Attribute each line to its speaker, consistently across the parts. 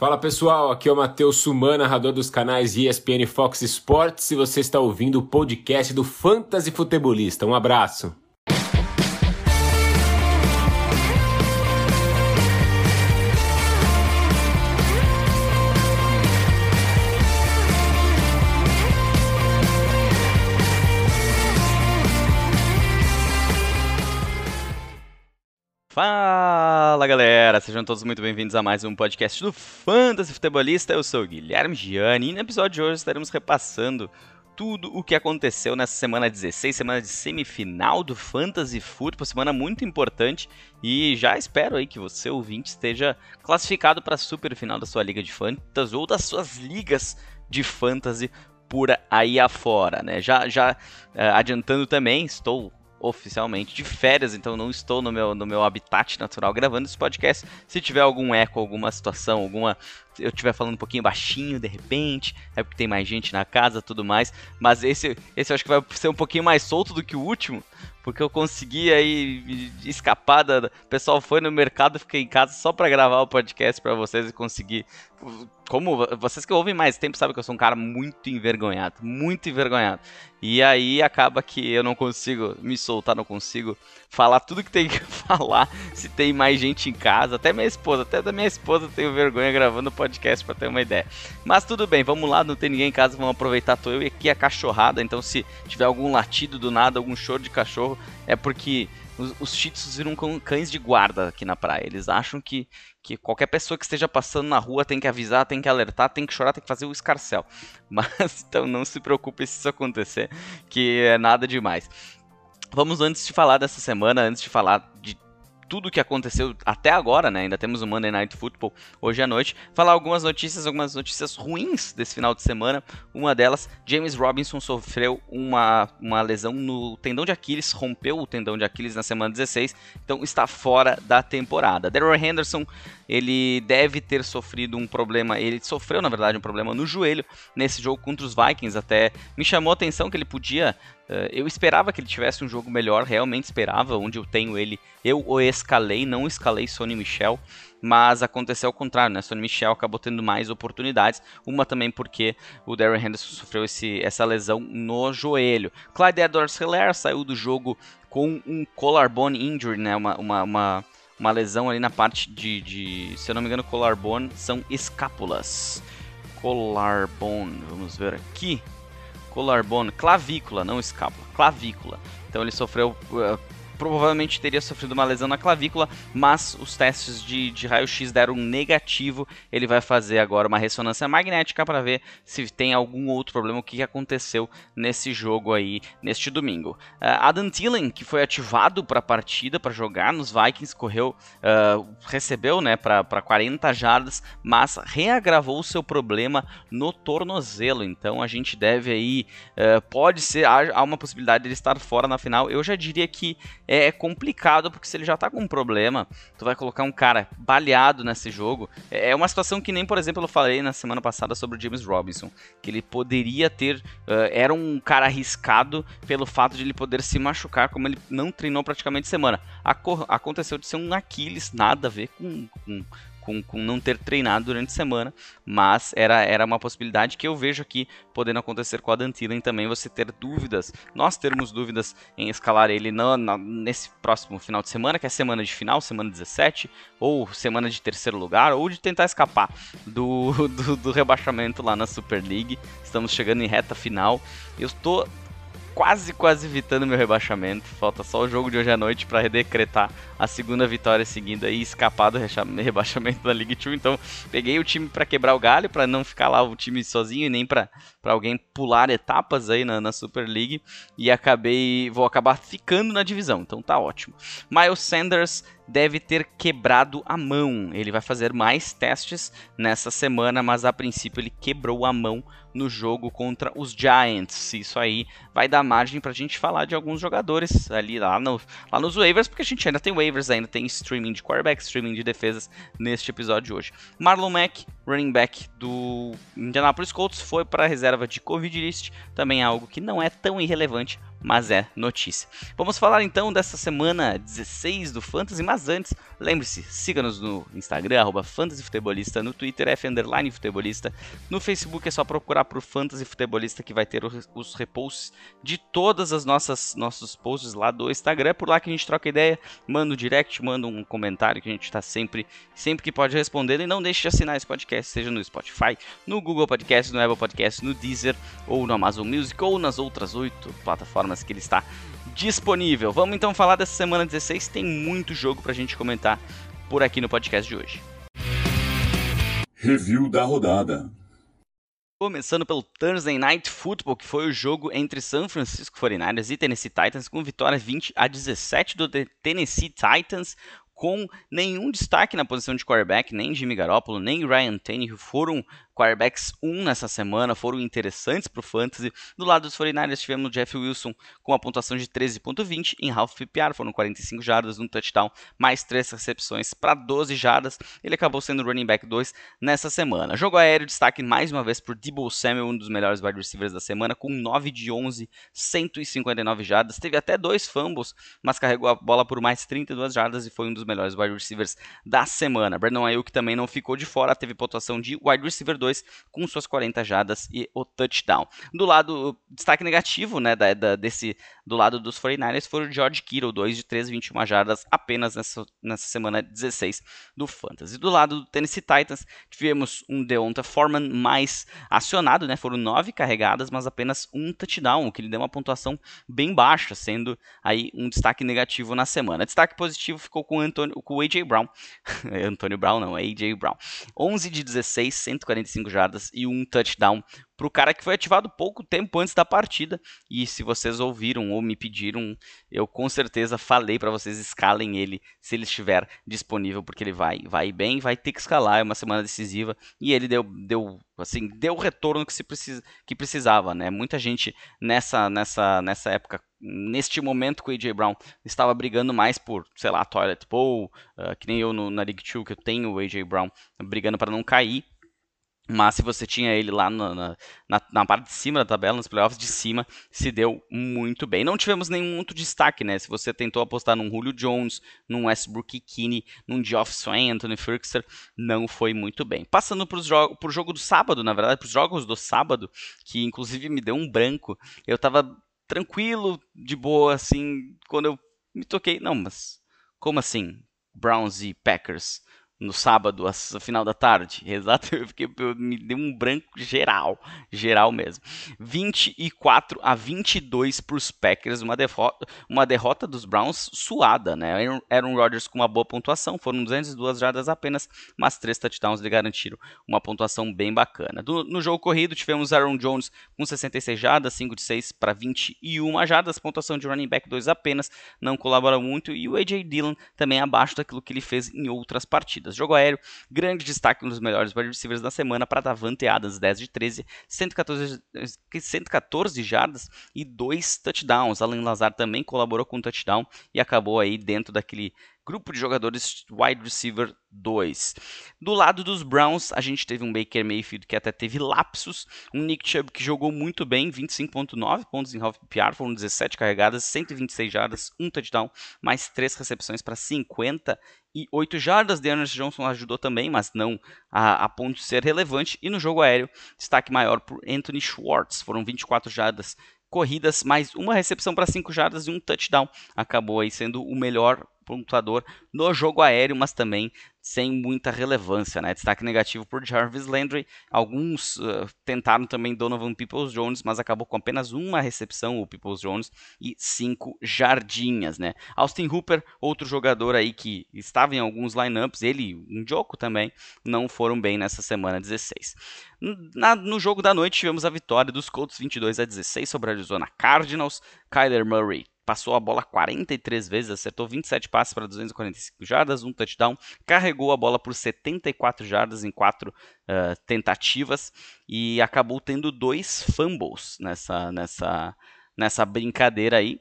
Speaker 1: Fala pessoal, aqui é o Matheus Suman, narrador dos canais ESPN Fox Sports, e você está ouvindo o podcast do Fantasy Futebolista. Um abraço.
Speaker 2: Fala galera, sejam todos muito bem-vindos a mais um podcast do Fantasy Futebolista. Eu sou o Guilherme Gianni e no episódio de hoje estaremos repassando tudo o que aconteceu nessa semana 16, semana de semifinal do Fantasy Football, semana muito importante e já espero aí que você ouvinte esteja classificado para a super final da sua liga de fantasy ou das suas ligas de fantasy por aí afora, né? Já já uh, adiantando também, estou oficialmente de férias, então não estou no meu, no meu habitat natural gravando esse podcast. Se tiver algum eco, alguma situação, alguma. Eu estiver falando um pouquinho baixinho de repente, é porque tem mais gente na casa tudo mais. Mas esse, esse eu acho que vai ser um pouquinho mais solto do que o último, porque eu consegui aí escapar da. O pessoal foi no mercado, fiquei em casa só para gravar o podcast para vocês e conseguir como vocês que ouvem mais tempo sabem que eu sou um cara muito envergonhado, muito envergonhado. E aí acaba que eu não consigo me soltar, não consigo falar tudo que tem que falar se tem mais gente em casa. Até minha esposa, até da minha esposa eu tenho vergonha gravando podcast para ter uma ideia. Mas tudo bem, vamos lá, não tem ninguém em casa, vamos aproveitar. Tô eu e aqui a cachorrada, então se tiver algum latido do nada, algum choro de cachorro, é porque os, os viram cães de guarda aqui na praia. Eles acham que, que qualquer pessoa que esteja passando na rua tem que avisar, tem que alertar, tem que chorar, tem que fazer o escarcel. Mas então não se preocupe se isso acontecer, que é nada demais. Vamos antes de falar dessa semana, antes de falar de tudo o que aconteceu até agora, né? Ainda temos o Monday Night Football hoje à noite. Falar algumas notícias, algumas notícias ruins desse final de semana. Uma delas, James Robinson sofreu uma, uma lesão no tendão de Aquiles, rompeu o tendão de Aquiles na semana 16, então está fora da temporada. Daryl Henderson, ele deve ter sofrido um problema, ele sofreu na verdade um problema no joelho nesse jogo contra os Vikings, até me chamou a atenção que ele podia eu esperava que ele tivesse um jogo melhor, realmente esperava, onde eu tenho ele. Eu o escalei, não escalei Sony Michel, mas aconteceu ao contrário, né? Sony Michel acabou tendo mais oportunidades, uma também porque o Darren Henderson sofreu esse, essa lesão no joelho. Clyde Edwards-Helaire saiu do jogo com um collarbone injury, né? Uma, uma, uma, uma lesão ali na parte de, de, se eu não me engano, collarbone são escápulas. Collarbone, vamos ver aqui collarbone, clavícula, não escápula, clavícula. Então ele sofreu uh, provavelmente teria sofrido uma lesão na clavícula, mas os testes de, de raio-x deram negativo. Ele vai fazer agora uma ressonância magnética para ver se tem algum outro problema, o que aconteceu nesse jogo aí, neste domingo. Uh, Adam Thielen, que foi ativado para a partida, para jogar nos Vikings, correu, uh, recebeu né, para 40 jardas, mas reagravou o seu problema no tornozelo. Então a gente deve aí, uh, pode ser, há, há uma possibilidade de ele estar fora na final. Eu já diria que é, é complicado, porque se ele já tá com um problema, tu vai colocar um cara baleado nesse jogo. É, é uma situação que nem, por exemplo, eu falei na semana passada sobre o James Robinson, que ele poderia ter. Uh, era um cara arriscado pelo fato de ele poder se machucar, como ele não treinou praticamente semana. Aco aconteceu de ser um Aquiles, nada a ver com, com com, com não ter treinado durante a semana, mas era, era uma possibilidade que eu vejo aqui podendo acontecer com a Dantilen também, você ter dúvidas, nós termos dúvidas em escalar ele no, nesse próximo final de semana, que é semana de final, semana 17, ou semana de terceiro lugar, ou de tentar escapar do, do, do rebaixamento lá na Super League. Estamos chegando em reta final. Eu estou quase, quase evitando meu rebaixamento. Falta só o jogo de hoje à noite para decretar a segunda vitória seguida e escapar do rebaixamento da League 2. Então, peguei o time para quebrar o galho, para não ficar lá o time sozinho e nem para alguém pular etapas aí na, na, Super League. E acabei, vou acabar ficando na divisão. Então, tá ótimo. Miles Sanders deve ter quebrado a mão. Ele vai fazer mais testes nessa semana, mas a princípio ele quebrou a mão no jogo contra os Giants. Isso aí vai dar margem para a gente falar de alguns jogadores ali lá, no, lá nos waivers, porque a gente ainda tem waivers, ainda tem streaming de quarterback, streaming de defesas neste episódio de hoje. Marlon Mack, running back do Indianapolis Colts, foi para a reserva de Covid list, também é algo que não é tão irrelevante mas é notícia. Vamos falar então dessa semana 16 do Fantasy, mas antes, lembre-se, siga-nos no Instagram, fantasyfutebolista, no Twitter, F futebolista, no Facebook é só procurar por Fantasy Futebolista que vai ter os reposts de todas as nossas nossos posts lá do Instagram, é por lá que a gente troca ideia, manda um direct, manda um comentário que a gente está sempre, sempre que pode responder, e não deixe de assinar esse podcast, seja no Spotify, no Google Podcast, no Apple Podcast, no Deezer, ou no Amazon Music, ou nas outras oito plataformas plataformas que ele está disponível. Vamos então falar dessa semana 16, tem muito jogo pra gente comentar por aqui no podcast de hoje.
Speaker 3: Review da rodada.
Speaker 2: Começando pelo Thursday Night Football, que foi o jogo entre San Francisco 49ers e Tennessee Titans, com vitória 20 a 17 do Tennessee Titans com nenhum destaque na posição de quarterback, nem Jimmy Garoppolo, nem Ryan Tannehill foram quarterbacks 1 nessa semana, foram interessantes para o Fantasy. Do lado dos 49ers tivemos o Jeff Wilson com a pontuação de 13.20 em half PPR, foram 45 jardas, um touchdown, mais 3 recepções para 12 jardas. Ele acabou sendo running back 2 nessa semana. Jogo aéreo, destaque mais uma vez por Debo Samuel, um dos melhores wide receivers da semana, com 9 de 11, 159 jardas. Teve até dois fumbles, mas carregou a bola por mais 32 jardas e foi um dos melhores wide receivers da semana. Brandon Ayuk também não ficou de fora, teve pontuação de wide receiver 2 2 com suas 40 jadas e o touchdown. Do lado, destaque negativo, né, da, da, desse, do lado dos 49ers foi o George Kittle, 2 de 3, 21 jardas apenas nessa, nessa semana 16 do Fantasy. Do lado do Tennessee Titans, tivemos um Deonta Foreman mais acionado, né, foram 9 carregadas, mas apenas um touchdown, o que lhe deu uma pontuação bem baixa, sendo aí um destaque negativo na semana. Destaque positivo ficou com o, Antonio, com o AJ Brown, Antônio Brown não, é AJ Brown, 11 de 16, 145 105 jardas e um touchdown para o cara que foi ativado pouco tempo antes da partida. E se vocês ouviram ou me pediram, eu com certeza falei para vocês escalem ele se ele estiver disponível, porque ele vai, vai bem, vai ter que escalar, é uma semana decisiva e ele deu, deu assim, deu o retorno que se precisa, que precisava, né? Muita gente nessa nessa nessa época neste momento com o AJ Brown estava brigando mais por, sei lá, Toilet Bowl, uh, que nem eu no, na League 2, que eu tenho o AJ Brown brigando para não cair. Mas se você tinha ele lá na, na, na, parte de cima da tabela, nos playoffs de cima, se deu muito bem. Não tivemos nenhum outro destaque, né? Se você tentou apostar num Julio Jones, num Westbrook Kinney, num Geoff Swain, Anthony Firkser, não foi muito bem. Passando para o jogo do sábado, na verdade, para os jogos do sábado, que inclusive me deu um branco. Eu tava tranquilo, de boa, assim, quando eu me toquei. Não, mas como assim? Browns e Packers no sábado, no final da tarde. Exato, eu fiquei, eu, me deu um branco geral, geral mesmo. 24 a 22 para os Packers, uma derrota, uma derrota dos Browns suada, né? Aaron Rodgers com uma boa pontuação, foram 202 jardas apenas, mas três touchdowns lhe garantiram uma pontuação bem bacana. Do, no jogo corrido, tivemos Aaron Jones com 66 jardas, 5 de 6 para 21 jardas, pontuação de running back 2 apenas, não colabora muito, e o AJ Dillon também abaixo daquilo que ele fez em outras partidas. Jogo aéreo, grande destaque, dos melhores wide receivers da semana para Davante Adams, 10 de 13, 114, 114 jardas e 2 touchdowns. Alan Lazar também colaborou com um touchdown e acabou aí dentro daquele grupo de jogadores wide receiver 2. Do lado dos Browns, a gente teve um Baker Mayfield que até teve lapsos, um Nick Chubb que jogou muito bem, 25.9 pontos em half PPR, foram 17 carregadas, 126 jardas, um touchdown, mais 3 recepções para 58 jardas. Dearness Johnson ajudou também, mas não a, a ponto de ser relevante. E no jogo aéreo, destaque maior por Anthony Schwartz, foram 24 jardas corridas, mais uma recepção para 5 jardas e um touchdown. Acabou aí sendo o melhor pontuador no jogo aéreo, mas também sem muita relevância. Né? Destaque negativo por Jarvis Landry. Alguns uh, tentaram também Donovan Peoples Jones, mas acabou com apenas uma recepção, o Peoples Jones, e cinco jardinhas. Né? Austin Hooper, outro jogador aí que estava em alguns lineups, ele, um Joko também, não foram bem nessa semana 16. Na, no jogo da noite tivemos a vitória dos Colts 22 a 16 sobre a Arizona Cardinals. Kyler Murray passou a bola 43 vezes, acertou 27 passes para 245 jardas, um touchdown, carregou a bola por 74 jardas em quatro uh, tentativas e acabou tendo dois fumbles nessa, nessa, nessa brincadeira aí.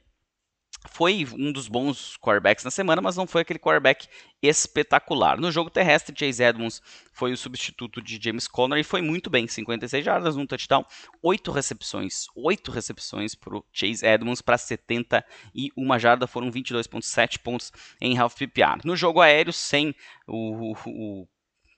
Speaker 2: Foi um dos bons quarterbacks na semana, mas não foi aquele quarterback espetacular. No jogo terrestre, Chase Edmonds foi o substituto de James Conner e foi muito bem, 56 jardas, um touchdown, 8 recepções, 8 recepções para o Chase Edmonds para 71 jardas, foram 22.7 pontos em half PPR. No jogo aéreo, sem o, o, o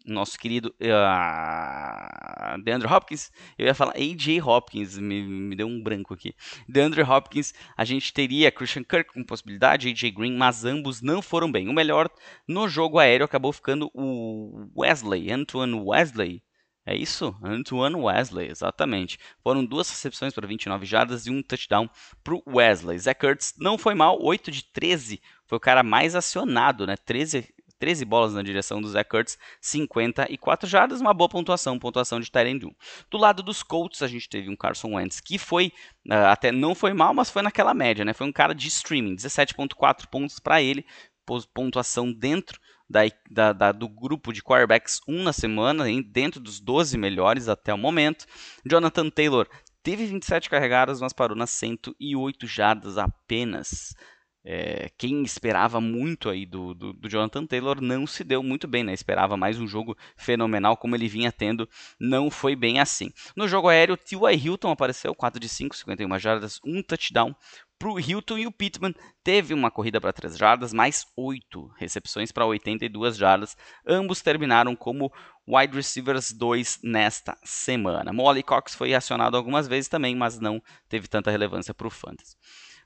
Speaker 2: nosso querido uh, DeAndre Hopkins, eu ia falar AJ Hopkins, me, me deu um branco aqui. DeAndre Hopkins, a gente teria Christian Kirk com possibilidade, AJ Green, mas ambos não foram bem. O melhor no jogo aéreo acabou ficando o Wesley, Antoine Wesley. É isso? Antoine Wesley, exatamente. Foram duas recepções para 29 jardas e um touchdown para o Wesley. Zach Ertz não foi mal, 8 de 13. Foi o cara mais acionado, né? 13 13 bolas na direção do Zach Kurtz, 54 jardas, uma boa pontuação, pontuação de Tyrande 1. Do lado dos Colts, a gente teve um Carson Wentz que foi, uh, até não foi mal, mas foi naquela média, né? Foi um cara de streaming, 17.4 pontos para ele, pontuação dentro da, da, da, do grupo de quarterbacks 1 na semana, dentro dos 12 melhores até o momento. Jonathan Taylor teve 27 carregadas, mas parou nas 108 jardas apenas. É, quem esperava muito aí do, do, do, Jonathan Taylor não se deu muito bem, né? Esperava mais um jogo fenomenal como ele vinha tendo, não foi bem assim. No jogo aéreo, T.Y. Hilton apareceu, 4 de 5, 51 jardas, um touchdown para o Hilton e o Pittman teve uma corrida para 3 jardas, mais 8 recepções para 82 jardas. Ambos terminaram como wide receivers 2 nesta semana. Molly Cox foi acionado algumas vezes também, mas não teve tanta relevância para o Fantasy.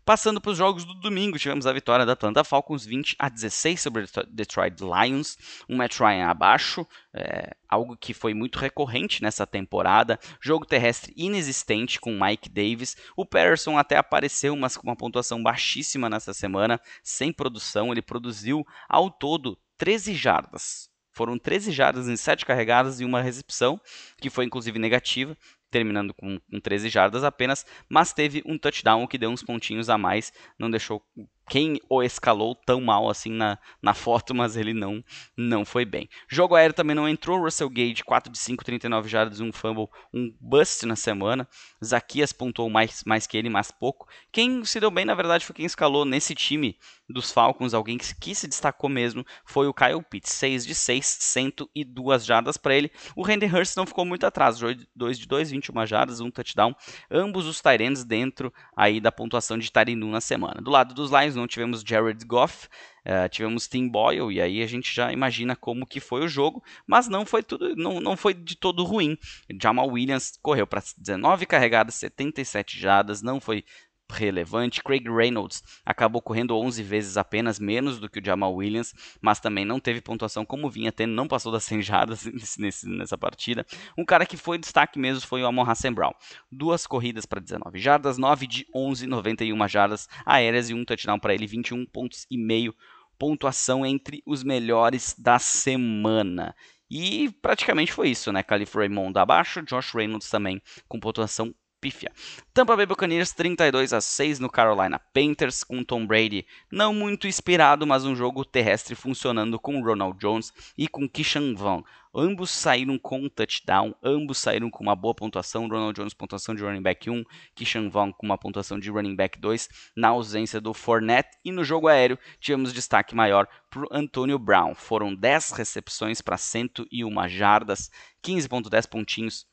Speaker 2: Passando para os jogos do domingo, tivemos a vitória da Atlanta Falcons 20 a 16 sobre o Detroit Lions, um Matt Ryan abaixo, é, algo que foi muito recorrente nessa temporada. Jogo terrestre inexistente com Mike Davis. O Patterson até apareceu, mas com uma pontuação baixíssima nessa semana, sem produção. Ele produziu ao todo 13 jardas. Foram 13 jardas em 7 carregadas e uma recepção, que foi inclusive negativa terminando com, com 13 jardas apenas, mas teve um touchdown que deu uns pontinhos a mais, não deixou quem o escalou tão mal assim na, na foto, mas ele não não foi bem. Jogo aéreo também não entrou, Russell Gage, 4 de 5, 39 jardas, um fumble, um bust na semana. Zaquias pontuou mais, mais que ele, mas pouco. Quem se deu bem, na verdade, foi quem escalou nesse time dos Falcons, alguém que, que se destacou mesmo, foi o Kyle Pitts, 6 de 6, 102 jardas para ele. O Randy Hurst não ficou muito atrás, 2 de 2, 21 jardas, um touchdown. Ambos os Tyrants dentro aí da pontuação de Tarinu na semana. Do lado dos Lions, não tivemos Jared Goff, uh, tivemos Tim Boyle, e aí a gente já imagina como que foi o jogo, mas não foi tudo, não, não foi de todo ruim. Jamal Williams correu para 19 carregadas, 77 jadas, não foi relevante. Craig Reynolds acabou correndo 11 vezes apenas, menos do que o Jamal Williams, mas também não teve pontuação como vinha tendo, não passou das 100 jardas nesse, nessa partida. Um cara que foi destaque mesmo foi o Amon Hassan Brown. Duas corridas para 19 jardas, 9 de 11, 91 jardas aéreas e um touchdown para ele, 21 pontos e meio pontuação entre os melhores da semana. E praticamente foi isso, né? Calif Raymond abaixo, Josh Reynolds também com pontuação pífia. Tampa Bay Buccaneers 32 a 6 no Carolina Panthers com Tom Brady não muito inspirado, mas um jogo terrestre funcionando com Ronald Jones e com Kishan Vaughn. Ambos saíram com touchdown, ambos saíram com uma boa pontuação. Ronald Jones pontuação de running back 1, Kishan Vaughn com uma pontuação de running back 2 na ausência do Fournette e no jogo aéreo tivemos destaque maior para o Antonio Brown. Foram 10 recepções para 101 jardas, 15.10 pontinhos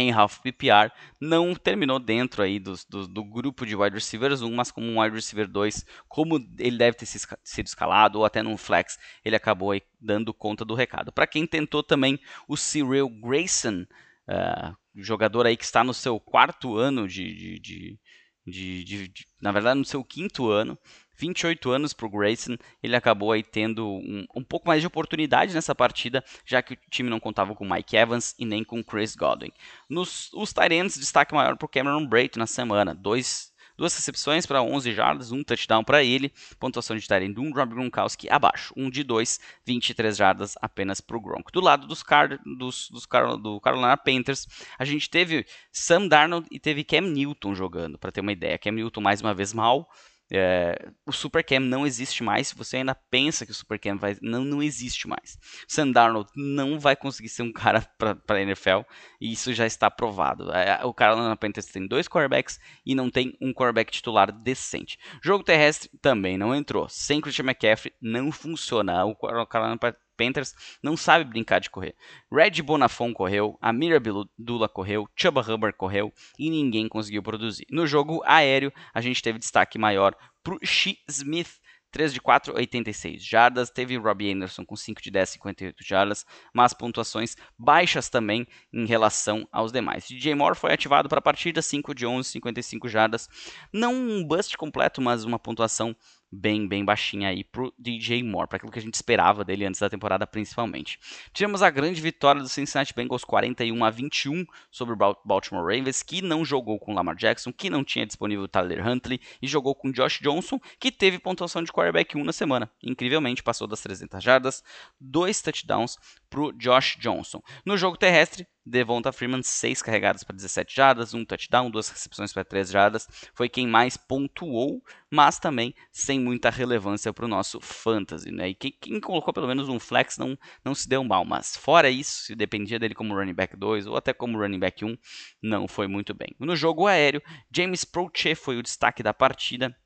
Speaker 2: em half PPR, não terminou dentro aí do, do, grupo de wide receivers 1, mas como um wide receiver 2, como ele deve ter sido escalado, ou até num flex, ele acabou aí dando conta do recado. Para quem tentou também o Cyril Grayson, uh, jogador aí que está no seu quarto ano de, de, de, de, na verdade no seu quinto ano, 28 anos para o Grayson, ele acabou aí tendo um, um, pouco mais de oportunidade nessa partida, já que o time não contava com Mike Evans e nem com Chris Godwin. Nos os Tyrants, destaque maior para o Cameron Brayton na semana, dois Duas recepções para 11 jardas, um touchdown para ele. Pontuação de Tyrant 1, Rob Gronkowski abaixo. Um de 2, 23 jardas apenas para o Gronk. Do lado dos, Car dos, dos Car do Carolina Panthers, a gente teve Sam Darnold e teve Cam Newton jogando, para ter uma ideia. Cam Newton mais uma vez mal, É, o Supercam não existe mais. Se você ainda pensa que o Supercam vai. Não, não existe mais. Sam Darnold não vai conseguir ser um cara para a NFL. E isso já está provado. É, o Carolina Panthers tem dois quarterbacks e não tem um quarterback titular decente. Jogo terrestre também não entrou. Sem Christian McCaffrey não funciona. O Carolina Panthers não sabe brincar de correr. Red Bonafon correu, Amir Abdullah correu, Chuba Hubbard correu e ninguém conseguiu produzir. No jogo aéreo, a gente teve destaque maior para o Shi Smith, 3 de 4, 86 jardas. Teve Robbie Anderson com 5 de 10, 58 jardas, mas pontuações baixas também em relação aos demais. DJ Moore foi ativado para a partida, 5 de 11, 55 jardas. Não um bust completo, mas uma pontuação bem, bem baixinha aí pro DJ Moore, para aquilo que a gente esperava dele antes da temporada, principalmente. Tivemos a grande vitória do Cincinnati Bengals 41 a 21 sobre o Baltimore Ravens, que não jogou com Lamar Jackson, que não tinha disponível Tyler Huntley e jogou com Josh Johnson, que teve pontuação de quarterback 1 na semana. Incrivelmente passou das 300 jardas, dois touchdowns pro Josh Johnson. No jogo terrestre, Devonta Freeman, 6 carregadas para 17 jardas, um touchdown, duas recepções para 3 jardas. Foi quem mais pontuou, mas também sem muita relevância para o nosso fantasy. Né? E quem, quem, colocou pelo menos um flex não, não se deu mal, mas fora isso, se dependia dele como running back 2 ou até como running back 1, não foi muito bem. No jogo aéreo, James Proche foi o destaque da partida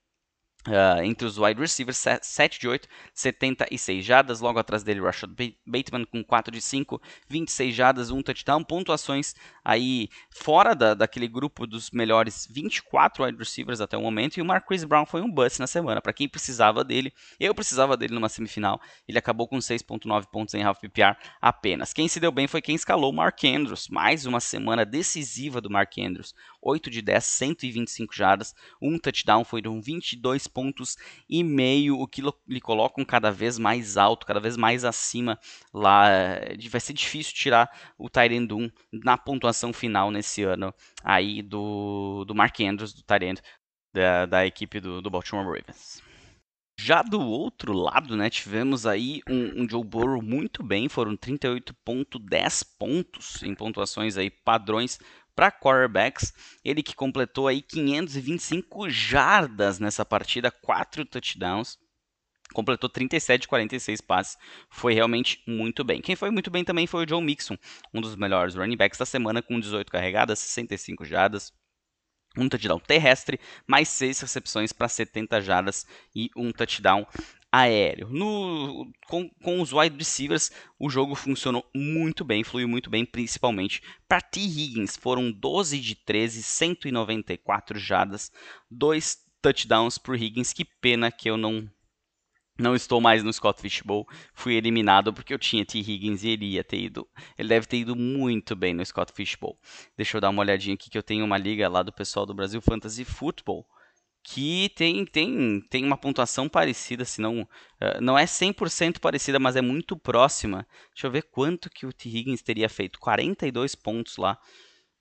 Speaker 2: Uh, entre os wide receivers, 7 de 8, 76 jadas. Logo atrás dele, Rashad Bateman com 4 de 5, 26 jadas, 1 touchdown. Pontuações aí fora da, daquele grupo dos melhores 24 wide receivers até o momento. E o Marquise Brown foi um bust na semana. Para quem precisava dele, eu precisava dele numa semifinal. Ele acabou com 6,9 pontos em half PPR apenas. Quem se deu bem foi quem escalou Mark Andrews. Mais uma semana decisiva do Mark Andrews. 8 de 10, 125 jardas, um touchdown, foram 22 pontos e meio, o que lhe colocam cada vez mais alto, cada vez mais acima lá. Eh, vai ser difícil tirar o Tyrant 1 na pontuação final nesse ano aí do, do Mark Andrews, do Tyrant da, da equipe do, do Baltimore Ravens. Já do outro lado, né, tivemos aí um, um Joe Burrow muito bem, foram 38.10 pontos em pontuações aí padrões para quarterbacks, ele que completou aí 525 jardas nessa partida, 4 touchdowns, completou 37 de 46 passes, foi realmente muito bem. Quem foi muito bem também foi o Joe Mixon, um dos melhores running backs da semana, com 18 carregadas, 65 jardas, um touchdown terrestre, mais 6 recepções para 70 jardas e um touchdown aéreo. No, com, com os wide receivers, o jogo funcionou muito bem, fluiu muito bem, principalmente para T. Higgins. Foram 12 de 13, 194 jardas, dois touchdowns para Higgins. Que pena que eu não não estou mais no Scott Fishbowl, fui eliminado porque eu tinha T. Higgins e ele ia ter ido. Ele deve ter ido muito bem no Scott Fishbowl. Deixa eu dar uma olhadinha aqui que eu tenho uma liga lá do pessoal do Brasil Fantasy Football que tem, tem, tem uma pontuação parecida, se não, uh, não é 100% parecida, mas é muito próxima. Deixa eu ver quanto que o T. Higgins teria feito. 42 pontos lá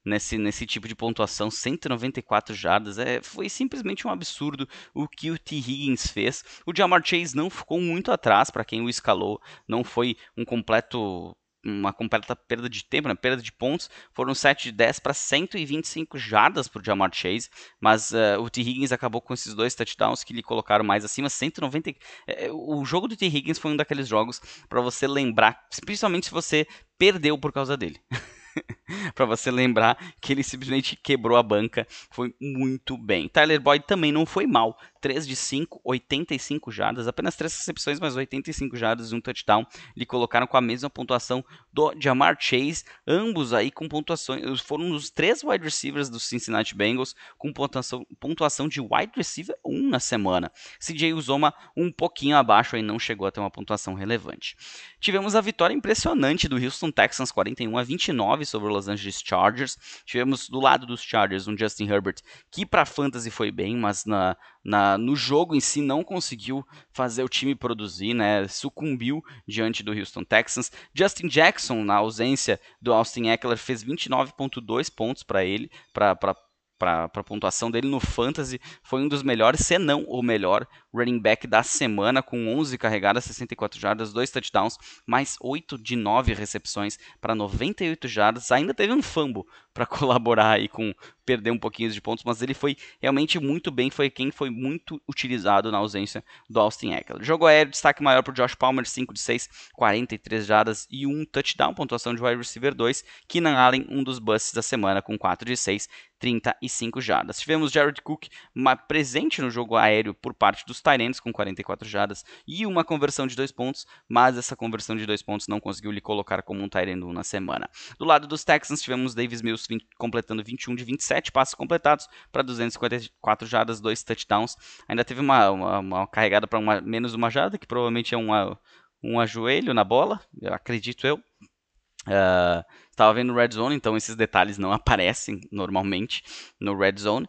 Speaker 2: nesse, nesse tipo de pontuação, 194 jardas. É, foi simplesmente um absurdo o que o T. Higgins fez. O Jamar Chase não ficou muito atrás para quem o escalou, não foi um completo uma completa perda de tempo, né? perda de pontos. Foram 7 de 10 para 125 jardas para o Jamar Chase, mas uh, o T. Higgins acabou com esses dois touchdowns que lhe colocaram mais acima, 190. É, o jogo do T. Higgins foi um daqueles jogos para você lembrar, principalmente se você perdeu por causa dele. para você lembrar que ele simplesmente quebrou a banca, foi muito bem. Tyler Boyd também não foi mal, 3 de 5, 85 jardas, apenas 3 recepções, mas 85 jardas e um touchdown. Lhe colocaram com a mesma pontuação do Jamar Chase, ambos aí com pontuações, foram os três wide receivers do Cincinnati Bengals com pontuação, pontuação de wide receiver 1 na semana. CJ Uzoma um pouquinho abaixo aí não chegou a ter uma pontuação relevante. Tivemos a vitória impressionante do Houston Texans 41 a 29 sobre o Los Angeles Chargers. Tivemos do lado dos Chargers um Justin Herbert que para fantasy foi bem, mas na na, no jogo em si não conseguiu fazer o time produzir, né? Sucumbiu diante do Houston Texans. Justin Jackson, na ausência do Austin Eckler, fez 29.2 pontos para ele, para para a pontuação dele no Fantasy, foi um dos melhores, se não o melhor running back da semana, com 11 carregadas, 64 jardas, 2 touchdowns, mais 8 de 9 recepções para 98 jardas. Ainda teve um fumble para colaborar aí com perdeu um pouquinho de pontos, mas ele foi realmente muito bem, foi quem foi muito utilizado na ausência do Austin Eckler. Jogo aéreo, destaque maior para o Josh Palmer, 5 de 6, 43 jardas e um touchdown, pontuação de wide receiver 2, Keenan Allen, um dos busts da semana com 4 de 6, 35 jardas. Tivemos Jared Cook presente no jogo aéreo por parte dos Tyrants com 44 jardas e uma conversão de dois pontos, mas essa conversão de dois pontos não conseguiu lhe colocar como um Tyrant 1 na semana. Do lado dos Texans, tivemos Davis Mills 20, completando 21 de 27 passos completados para 254 jardas, dois touchdowns. Ainda teve uma, uma, uma carregada para menos uma jarda, que provavelmente é uma, um ajoelho na bola, acredito eu. Uh, estava vendo Red Zone, então esses detalhes não aparecem normalmente no Red Zone.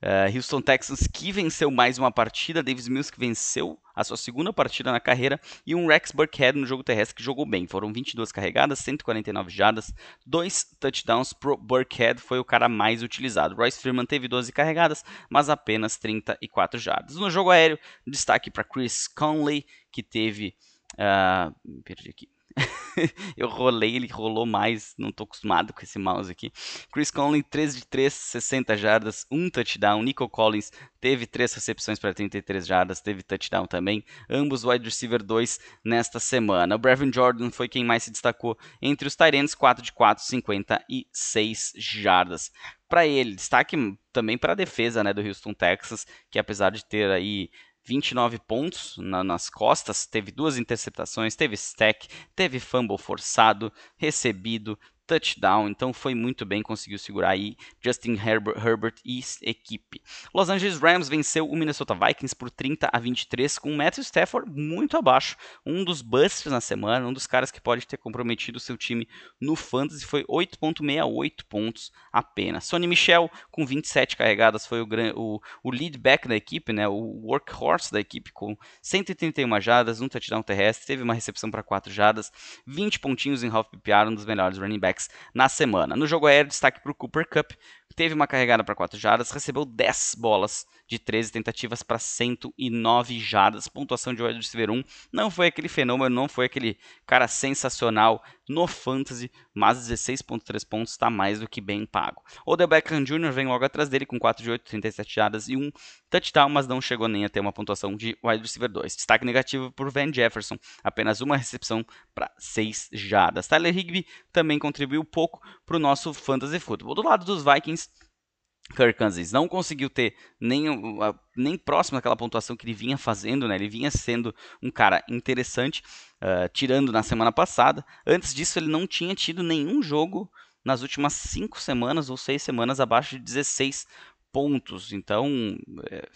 Speaker 2: Uh, Houston Texans que venceu mais uma partida, Davis Mills que venceu a sua segunda partida na carreira e um Rex Burkhead no jogo terrestre que jogou bem. Foram 22 carregadas, 149 jardas, dois touchdowns pro Burkhead, foi o cara mais utilizado. Royce Freeman teve 12 carregadas, mas apenas 34 jardas. No jogo aéreo, destaque para Chris Conley, que teve... Uh, perdi aqui. eu rolei, ele rolou mais, não tô acostumado com esse mouse aqui. Chris Conley, 3 de 3, 60 jardas, 1 touchdown. Nico Collins teve 3 recepções para 33 jardas, teve touchdown também. Ambos wide receiver 2 nesta semana. O Brevin Jordan foi quem mais se destacou entre os Tyrants, 4 de 4, 56 jardas. Para ele, destaque também para a defesa né, do Houston Texas, que apesar de ter aí 29 pontos na, nas costas, teve duas interceptações, teve stack, teve fumble forçado, recebido, touchdown, então foi muito bem, conseguiu segurar aí Justin Herbert, Herbert e equipe. Los Angeles Rams venceu o Minnesota Vikings por 30 a 23 com Matthew Stafford muito abaixo, um dos busts na semana, um dos caras que pode ter comprometido o seu time no fantasy foi 8.68 pontos apenas. Sonny Michel com 27 carregadas foi o, o, o lead back da equipe, né, o workhorse da equipe com 131 jadas, um touchdown terrestre, teve uma recepção para 4 jadas, 20 pontinhos em half PPR, um dos melhores running backs na semana. No jogo aéreo, destaque para o Cooper Cup, teve uma carregada para 4 jardas, recebeu 10 bolas de 13 tentativas para 109 jardas. Pontuação de wide receiver 1 não foi aquele fenômeno, não foi aquele cara sensacional no fantasy, mas 16.3 pontos está mais do que bem pago. Odell Beckham Jr. vem logo atrás dele com 4 de 8, 37 jardas e um touchdown, mas não chegou nem a ter uma pontuação de wide receiver 2. Destaque negativo por Van Jefferson, apenas uma recepção para 6 jardas. Tyler Higby também contribuiu pouco para o nosso fantasy football. Do lado dos Vikings, Kirk Cousins não conseguiu ter nem, nem próximo daquela pontuação que ele vinha fazendo, né? Ele vinha sendo um cara interessante, uh, tirando na semana passada. Antes disso, ele não tinha tido nenhum jogo nas últimas cinco semanas ou seis semanas abaixo de 16 pontos. Então, é,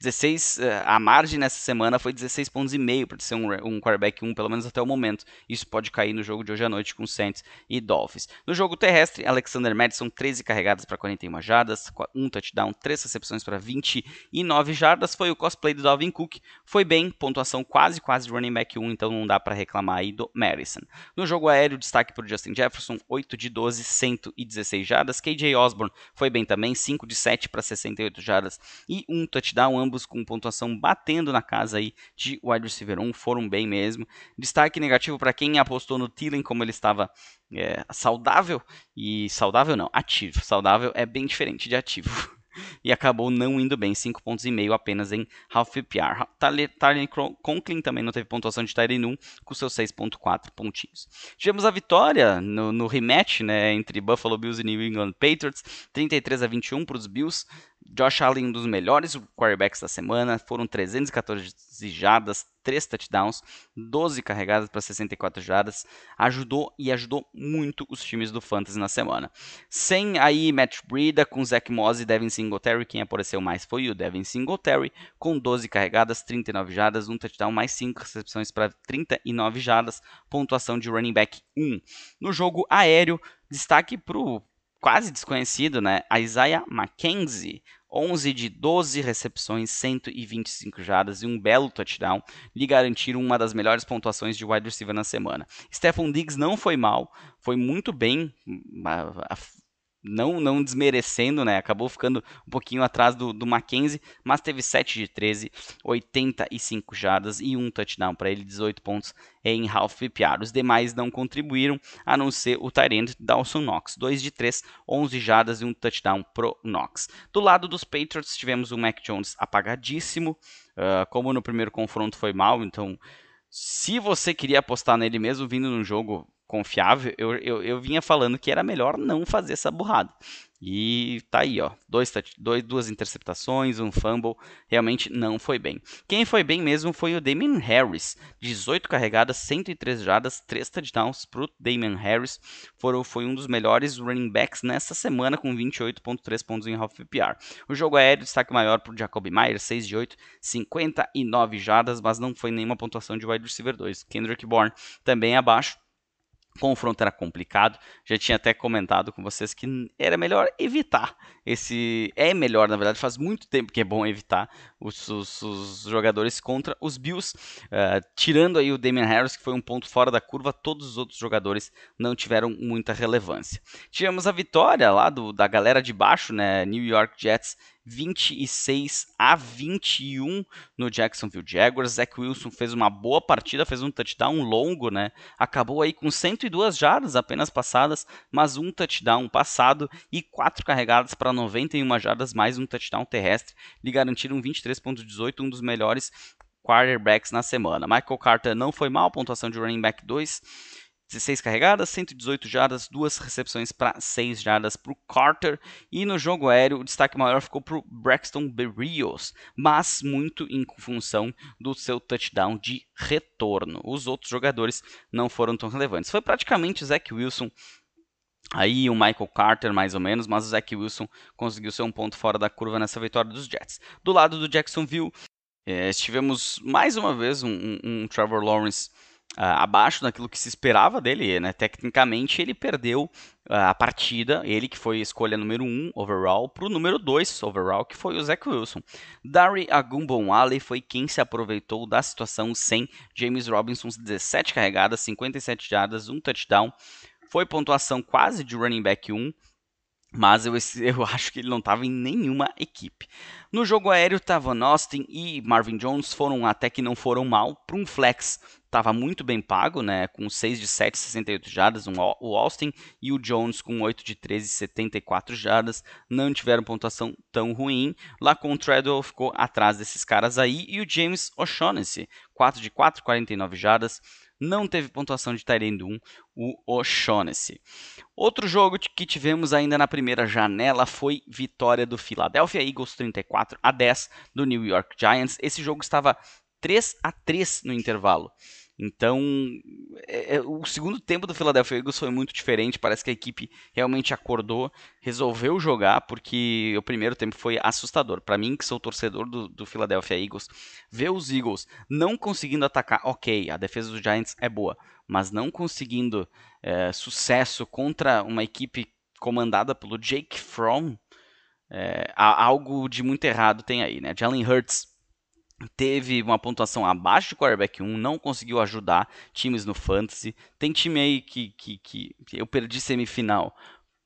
Speaker 2: 16, eh, a margem nessa semana foi 16 pontos e meio para ser um, um quarterback 1, pelo menos até o momento. Isso pode cair no jogo de hoje à noite com Saints e Dolphins. No jogo terrestre, Alexander Madison, 13 carregadas para 41 jardas, um touchdown, 3 recepções para 29 jardas. Foi o cosplay do Dalvin Cook. Foi bem, pontuação quase, quase running back 1, então não dá para reclamar aí do Madison. No jogo aéreo, destaque para Justin Jefferson, 8 de 12, 116 jardas. KJ Osborne foi bem também, 5 de 7 para 68 jardas e um touchdown ambos com pontuação batendo na casa aí de wide receiver 1, foram bem mesmo. Destaque negativo para quem apostou no Thielen, como ele estava é, saudável, e saudável não, ativo. Saudável é bem diferente de ativo. e acabou não indo bem, 5 pontos e meio apenas em half PPR. Tyler Conklin também não teve pontuação de Tyler 1 com seus 6.4 pontinhos. Tivemos a vitória no, no, rematch né, entre Buffalo Bills e New England Patriots, 33 a 21 para os Bills. Josh Allen, um dos melhores quarterbacks da semana, foram 314 jardas, 3 touchdowns, 12 carregadas para 64 jardas, ajudou e ajudou muito os times do Fantasy na semana. Sem aí Matt Breida, com Zach Moss e Devin Singletary, quem apareceu mais foi o Devin Singletary, com 12 carregadas, 39 jardas, um touchdown, mais 5 recepções para 39 jardas, pontuação de running back 1. No jogo aéreo, destaque para o quase desconhecido, né? A Isaiah McKenzie, 11 de 12 recepções, 125 jardas e um belo touchdown, lhe garantiram uma das melhores pontuações de wide receiver na semana. Stephon Diggs não foi mal, foi muito bem, não, não desmerecendo, né? Acabou ficando um pouquinho atrás do, do Mackenzie, mas teve 7 de 13, 85 jardas e um touchdown para ele, 18 pontos em half PPR. Os demais não contribuíram, a não ser o Tyrant Dawson Knox, 2 de 3, 11 jardas e um touchdown pro Knox. Do lado dos Patriots, tivemos o Mac Jones apagadíssimo, uh, como no primeiro confronto foi mal, então se você queria apostar nele mesmo vindo num jogo confiável, eu, eu, eu vinha falando que era melhor não fazer essa burrada. E tá aí, ó. Dois, dois, duas interceptações, um fumble. Realmente não foi bem. Quem foi bem mesmo foi o Damien Harris. 18 carregadas, 103 jardas, 3 touchdowns pro Damien Harris. Foram, foi um dos melhores running backs nessa semana, com 28,3 pontos em half PPR. O jogo aéreo, destaque maior pro Jacoby Myers, 6 de 8, 59 jardas, mas não foi nenhuma pontuação de wide receiver 2. Kendrick Bourne também abaixo confronto era complicado. Já tinha até comentado com vocês que era melhor evitar esse. É melhor, na verdade, faz muito tempo que é bom evitar os, os, os jogadores contra os Bills. Uh, tirando aí o Damian Harris, que foi um ponto fora da curva, todos os outros jogadores não tiveram muita relevância. Tivemos a vitória lá do, da galera de baixo, né? New York Jets 26 a 21 no Jacksonville Jaguars. Zach Wilson fez uma boa partida, fez um touchdown longo, né? Acabou aí com 102 jardas apenas passadas, mas um touchdown passado e quatro carregadas para 91 jardas, mais um touchdown terrestre. Lhe garantiram 23.18, um dos melhores quarterbacks na semana. Michael Carter não foi mal, pontuação de running back 2. 16 carregadas, 118 jardas, duas recepções para 6 jardas para o Carter. E no jogo aéreo, o destaque maior ficou para o Braxton Berrios, mas muito em função do seu touchdown de retorno. Os outros jogadores não foram tão relevantes. Foi praticamente Zach Wilson Aí o Michael Carter, mais ou menos, mas o Zach Wilson conseguiu ser um ponto fora da curva nessa vitória dos Jets. Do lado do Jacksonville, é, tivemos mais uma vez um, um, um Trevor Lawrence uh, abaixo daquilo que se esperava dele, né? Tecnicamente ele perdeu uh, a partida, ele que foi escolha número 1 um, overall para o número 2 overall, que foi o Zach Wilson. Dari Agumbonwale foi quem se aproveitou da situação sem James Robinson, 17 carregadas, 57 jardas, um touchdown. Foi pontuação quase de running back 1, mas eu, eu acho que ele não estava em nenhuma equipe. No jogo aéreo, Tavon Austin e Marvin Jones foram até que não foram mal. Para um flex estava muito bem pago, né, com 6 de 7, 68 jardas, um, o Austin e o Jones com 8 de 13, 74 jardas, não tiveram pontuação tão ruim. Lá com o Treadwell ficou atrás desses caras aí. E o James O'Shaughnessy, 4 de 4, 49 jardas, não teve pontuação de Tyrande 1, o O'Shaughnessy. Outro jogo que tivemos ainda na primeira janela foi vitória do Philadelphia Eagles 34 a 10 do New York Giants. Esse jogo estava 3 a 3 no intervalo. Então, é, é, o segundo tempo do Philadelphia Eagles foi muito diferente. Parece que a equipe realmente acordou, resolveu jogar, porque o primeiro tempo foi assustador. Para mim, que sou torcedor do, do, Philadelphia Eagles, ver os Eagles não conseguindo atacar, ok, a defesa dos Giants é boa, mas não conseguindo é, sucesso contra uma equipe comandada pelo Jake Fromm, é, algo de muito errado tem aí, né? Jalen Hurts teve uma pontuação abaixo de quarterback 1, não conseguiu ajudar times no fantasy. Tem time aí que, que, que eu perdi semifinal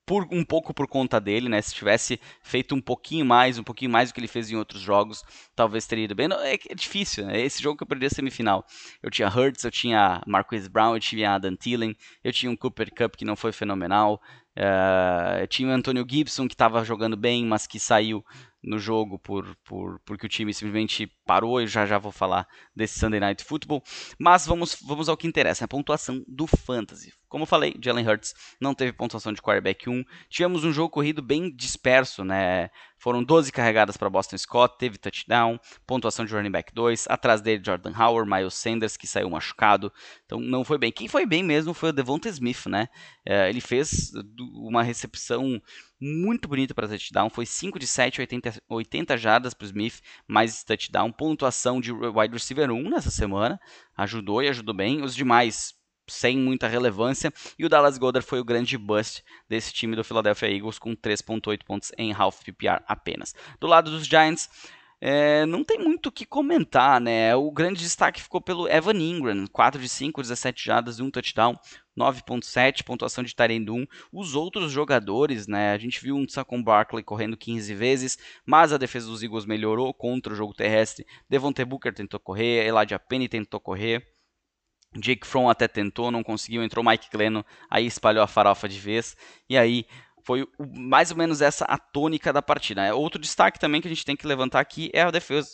Speaker 2: por um pouco por conta dele, né? Se tivesse feito um pouquinho mais, um pouquinho mais do que ele fez em outros jogos, talvez teria ido bem. Não, é, é, difícil, né? Esse jogo que eu perdi a semifinal. Eu tinha Hurts, eu tinha Marquise Brown, eu tinha Adam Thielen, eu tinha um Cooper Cup que não foi fenomenal. Uh, eu tinha o Antonio Gibson que estava jogando bem, mas que saiu no jogo por, por, porque o time simplesmente parou. Eu já já vou falar desse Sunday Night Football. Mas vamos, vamos ao que interessa: a pontuação do Fantasy. Como eu falei, Jalen Hurts não teve pontuação de quarterback 1. Tivemos um jogo corrido bem disperso, né? Foram 12 carregadas para Boston Scott, teve touchdown, pontuação de running back 2. Atrás dele, Jordan Howard, Miles Sanders, que saiu machucado. Então não foi bem. Quem foi bem mesmo foi o Devonta Smith, né? É, ele fez uma recepção muito bonita para touchdown. Foi 5 de 7, 80, 80 jardas para o Smith, mais touchdown. Pontuação de wide receiver 1 nessa semana. Ajudou e ajudou bem. Os demais sem muita relevância. E o Dallas Goddard foi o grande bust desse time do Philadelphia Eagles com 3.8 pontos em half PPR apenas. Do lado dos Giants, é, não tem muito o que comentar, né? O grande destaque ficou pelo Evan Ingram, 4 de 5, 17 jardas e um touchdown. 9.7, pontuação de Tyrande 1. Os outros jogadores, né, a gente viu um Saquon Barkley correndo 15 vezes, mas a defesa dos Eagles melhorou contra o jogo terrestre. Devontae Booker tentou correr, Elijah Penny tentou correr. Jake Fromm até tentou, não conseguiu, entrou Mike Glennon, aí espalhou a farofa de vez, e aí foi mais ou menos essa a tônica da partida. Outro destaque também que a gente tem que levantar aqui é a defesa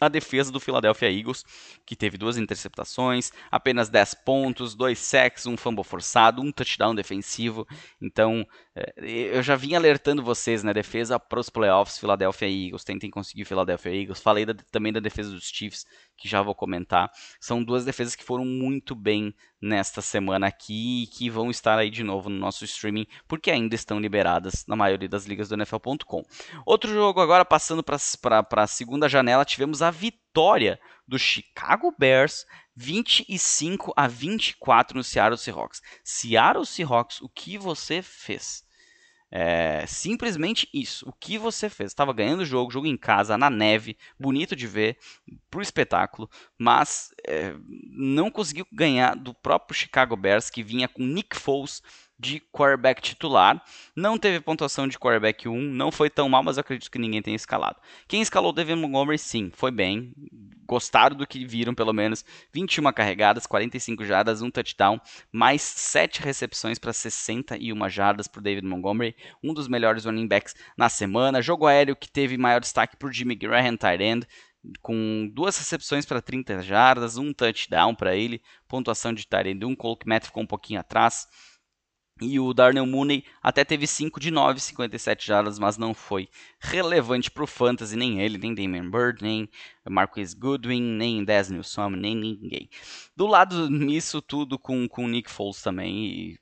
Speaker 2: a defesa do Philadelphia Eagles, que teve duas interceptações, apenas 10 pontos, dois sacks, um fumble forçado, um touchdown defensivo. Então, é, eu já vim alertando vocês, né? Defesa para os playoffs, Philadelphia Eagles. Tentem conseguir Philadelphia Eagles. Falei da, também da defesa dos Chiefs, que já vou comentar. São duas defesas que foram muito bem nesta semana aqui e que vão estar aí de novo no nosso streaming, porque ainda estão liberadas na maioria das ligas do NFL.com. Outro jogo agora, passando para a segunda janela, tivemos a vitória do Chicago Bears 25 a 24 no Seattle Seahawks. Seattle Seahawks, o que você fez? É, simplesmente isso. O que você fez? Estava ganhando o jogo, jogo em casa, na neve, bonito de ver, pro espetáculo, mas é, não conseguiu ganhar do próprio Chicago Bears, que vinha com Nick Foles de quarterback titular. Não teve pontuação de quarterback 1, não foi tão mal, mas acredito que ninguém tenha escalado. Quem escalou David Montgomery, sim, foi bem. Gostaram do que viram, pelo menos. 21 carregadas, 45 jardas, um touchdown, mais 7 recepções para 61 jardas para David Montgomery, um dos melhores running backs na semana. Jogo aéreo que teve maior destaque para Jimmy Graham, tight end, com duas recepções para 30 jardas, um touchdown para ele, pontuação de end 1, um, Cole ficou um pouquinho atrás. E o Darnell Mooney até teve 5 de 9, 57 jardas, mas não foi relevante para o Fantasy, nem ele, nem Damon Bird, nem Marquis Goodwin, nem Des Newsom, nem ninguém. Do lado nisso tudo com o Nick Foles também. E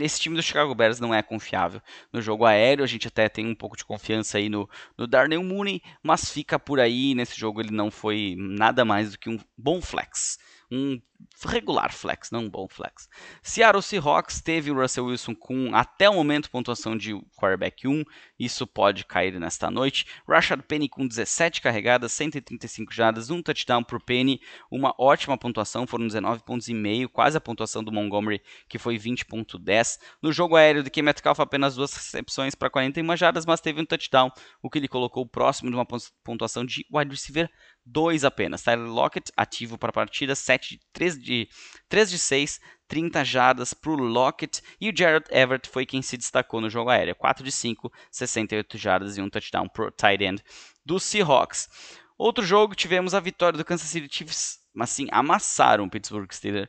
Speaker 2: esse time do Chicago Bears não é confiável. No jogo aéreo, a gente até tem um pouco de confiança aí no, no Darnell Mooney, mas fica por aí. Nesse jogo ele não foi nada mais do que um bom flex um regular flex, não um bom flex. Seattle Seahawks teve o Russell Wilson com até o momento pontuação de quarterback 1, isso pode cair nesta noite. Rashad Penny com 17 carregadas, 135 jardas, um touchdown por Penny, uma ótima pontuação, foram 19 pontos e meio, quase a pontuação do Montgomery, que foi 20.10. No jogo aéreo de Kim Metcalf apenas duas recepções para 41 jardas, mas teve um touchdown, o que ele colocou próximo de uma pontuação de wide receiver 2 apenas. Tyler Lockett ativo para a partida, 7 3 de 3 de 6, 30 jardas para o Lockett. E o Jared Everett foi quem se destacou no jogo aéreo, 4 de 5, 68 jardas e um touchdown para o tight end do Seahawks. Outro jogo, tivemos a vitória do Kansas City Chiefs, mas sim, amassaram o Pittsburgh Steelers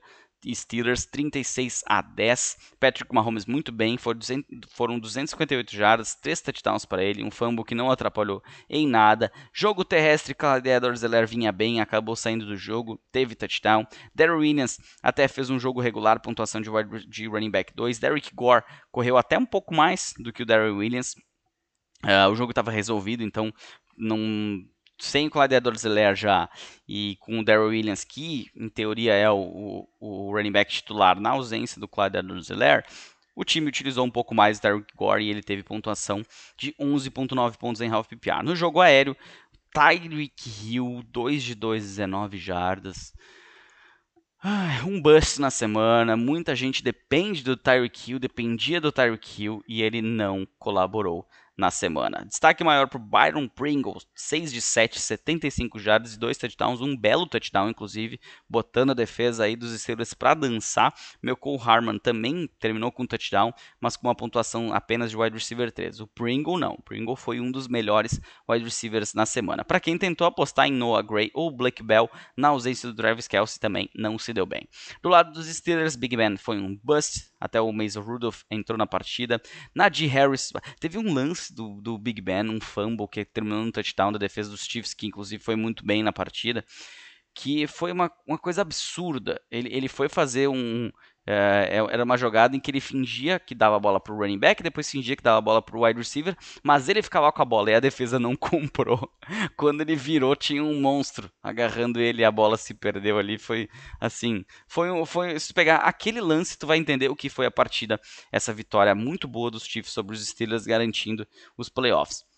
Speaker 2: Steelers 36 a 10. Patrick Mahomes muito bem, foram 258 jardas, 3 touchdowns para ele, um fumble que não atrapalhou em nada. Jogo terrestre, Clyde Edwards-Helaire vinha bem, acabou saindo do jogo, teve touchdown. Darrell Williams até fez um jogo regular, pontuação de, de running back 2. Derrick Gore correu até um pouco mais do que o Darrell Williams. Uh, o jogo estava resolvido, então não sem o Clyde edwards já e com o Daryl Williams, que em teoria é o, o, running back titular na ausência do Clyde edwards o time utilizou um pouco mais Derrick Gore e ele teve pontuação de 11.9 pontos em half PPR. No jogo aéreo, Tyreek Hill, 2 de 2, 19 jardas. Um bust na semana, muita gente depende do Tyreek Hill, dependia do Tyreek Hill e ele não colaborou na semana. Destaque maior para Byron Pringle, 6 de 7, 75 jardas e 2 touchdowns, um belo touchdown, inclusive, botando a defesa aí dos Steelers para dançar. Meu Cole Harman também terminou com um touchdown, mas com uma pontuação apenas de wide receiver 3. O Pringle não, o Pringle foi um dos melhores wide receivers na semana. Para quem tentou apostar em Noah Gray ou Blake Bell, na ausência do Travis Kelsey também não se deu bem. Do lado dos Steelers, Big Ben foi um bust, até o Mason Rudolph entrou na partida. Najee Harris teve um lance do, do Big Ben, um fumble que terminou no touchdown da defesa dos Chiefs, que inclusive foi muito bem na partida, que foi uma, uma coisa absurda. Ele, ele foi fazer um, é, é, era uma jogada em que ele fingia que dava a bola para o running back, depois fingia que dava a bola para o wide receiver, mas ele ficava com a bola e a defesa não comprou. Quando ele virou, tinha um monstro agarrando ele e a bola se perdeu ali. Foi assim, foi, foi se pegar aquele lance, tu vai entender o que foi a partida, essa vitória muito boa dos Chiefs sobre os Steelers, garantindo os playoffs.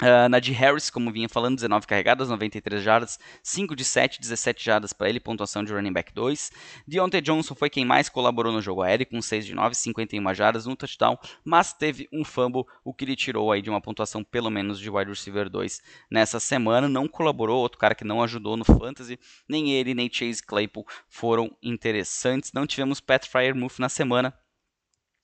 Speaker 2: Uh, Najee Harris, como vinha falando, 19 carregadas, 93 jardas, 5 de 7, 17 jardas para ele, pontuação de running back 2. Deontay Johnson foi quem mais colaborou no jogo aéreo, com 6 de 9, 51 jardas, um touchdown, mas teve um fumble, o que lhe tirou aí de uma pontuação pelo menos de wide receiver 2 nessa semana. Não colaborou, outro cara que não ajudou no fantasy, nem ele, nem Chase Claypool foram interessantes. Não tivemos Pat Fryermuth na semana,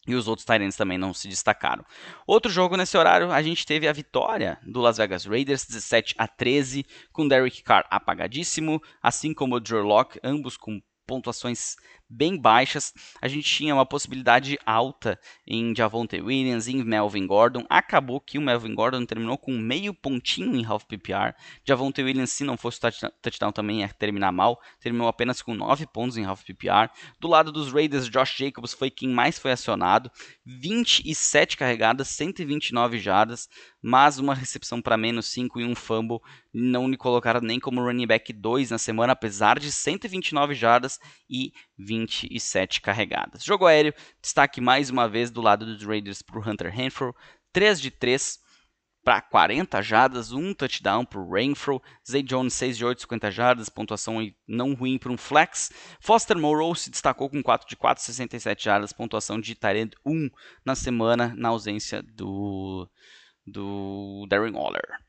Speaker 2: e os outros Tyrants também não se destacaram. Outro jogo nesse horário, a gente teve a vitória do Las Vegas Raiders, 17 a 13, com Derek Carr apagadíssimo, assim como o Drew Locke, ambos com pontuações bem baixas. A gente tinha uma possibilidade alta em Javonte Williams, em Melvin Gordon. Acabou que o Melvin Gordon terminou com meio pontinho em half PPR. Javonte Williams, se não fosse touchdown, também ia terminar mal. Terminou apenas com 9 pontos em half PPR. Do lado dos Raiders, Josh Jacobs foi quem mais foi acionado. 27 carregadas, 129 jardas, mas uma recepção para menos 5 e um fumble. Não lhe colocaram nem como running back 2 na semana, apesar de 129 jardas e 27 carregadas. Jogo aéreo, destaque mais uma vez do lado dos Raiders para o Hunter Renfro, 3 de 3 para 40 jardas, um touchdown para o Renfro, Zay Jones 6 de 8, 50 jardas, pontuação não ruim para um flex. Foster Moreau se destacou com 4 de 4, 67 jardas, pontuação de Tyrant 1 na semana, na ausência do, do Darren Waller.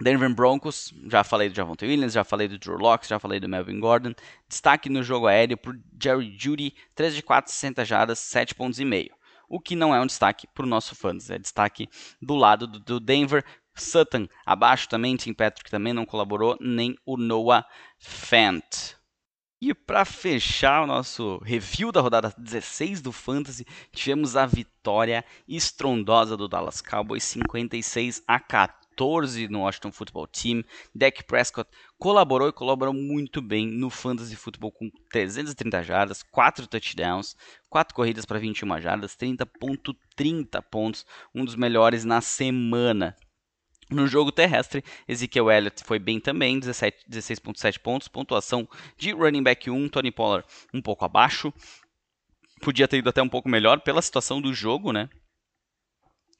Speaker 2: Denver Broncos, já falei do Javonte Williams, já falei do Drew Locke, já falei do Melvin Gordon. Destaque no jogo aéreo para Jerry Judy, 3 de 4, 60 jardas, 7 pontos e meio. O que não é um destaque para o nosso fãs, é destaque do lado do, do Denver. Sutton abaixo também, Tim Patrick também não colaborou, nem o Noah Fant. E para fechar o nosso review da rodada 16 do Fantasy, tivemos a vitória estrondosa do Dallas Cowboys 56 a 14 14 no Washington Football Team. Dak Prescott colaborou e colaborou muito bem no Fantasy Football com 330 jardas, 4 touchdowns, 4 corridas para 21 jardas, 30.30 pontos, um dos melhores na semana. No jogo terrestre, Ezekiel Elliott foi bem também, 16.7 pontos, pontuação de running back 1, Tony Pollard um pouco abaixo. Podia ter ido até um pouco melhor pela situação do jogo, né?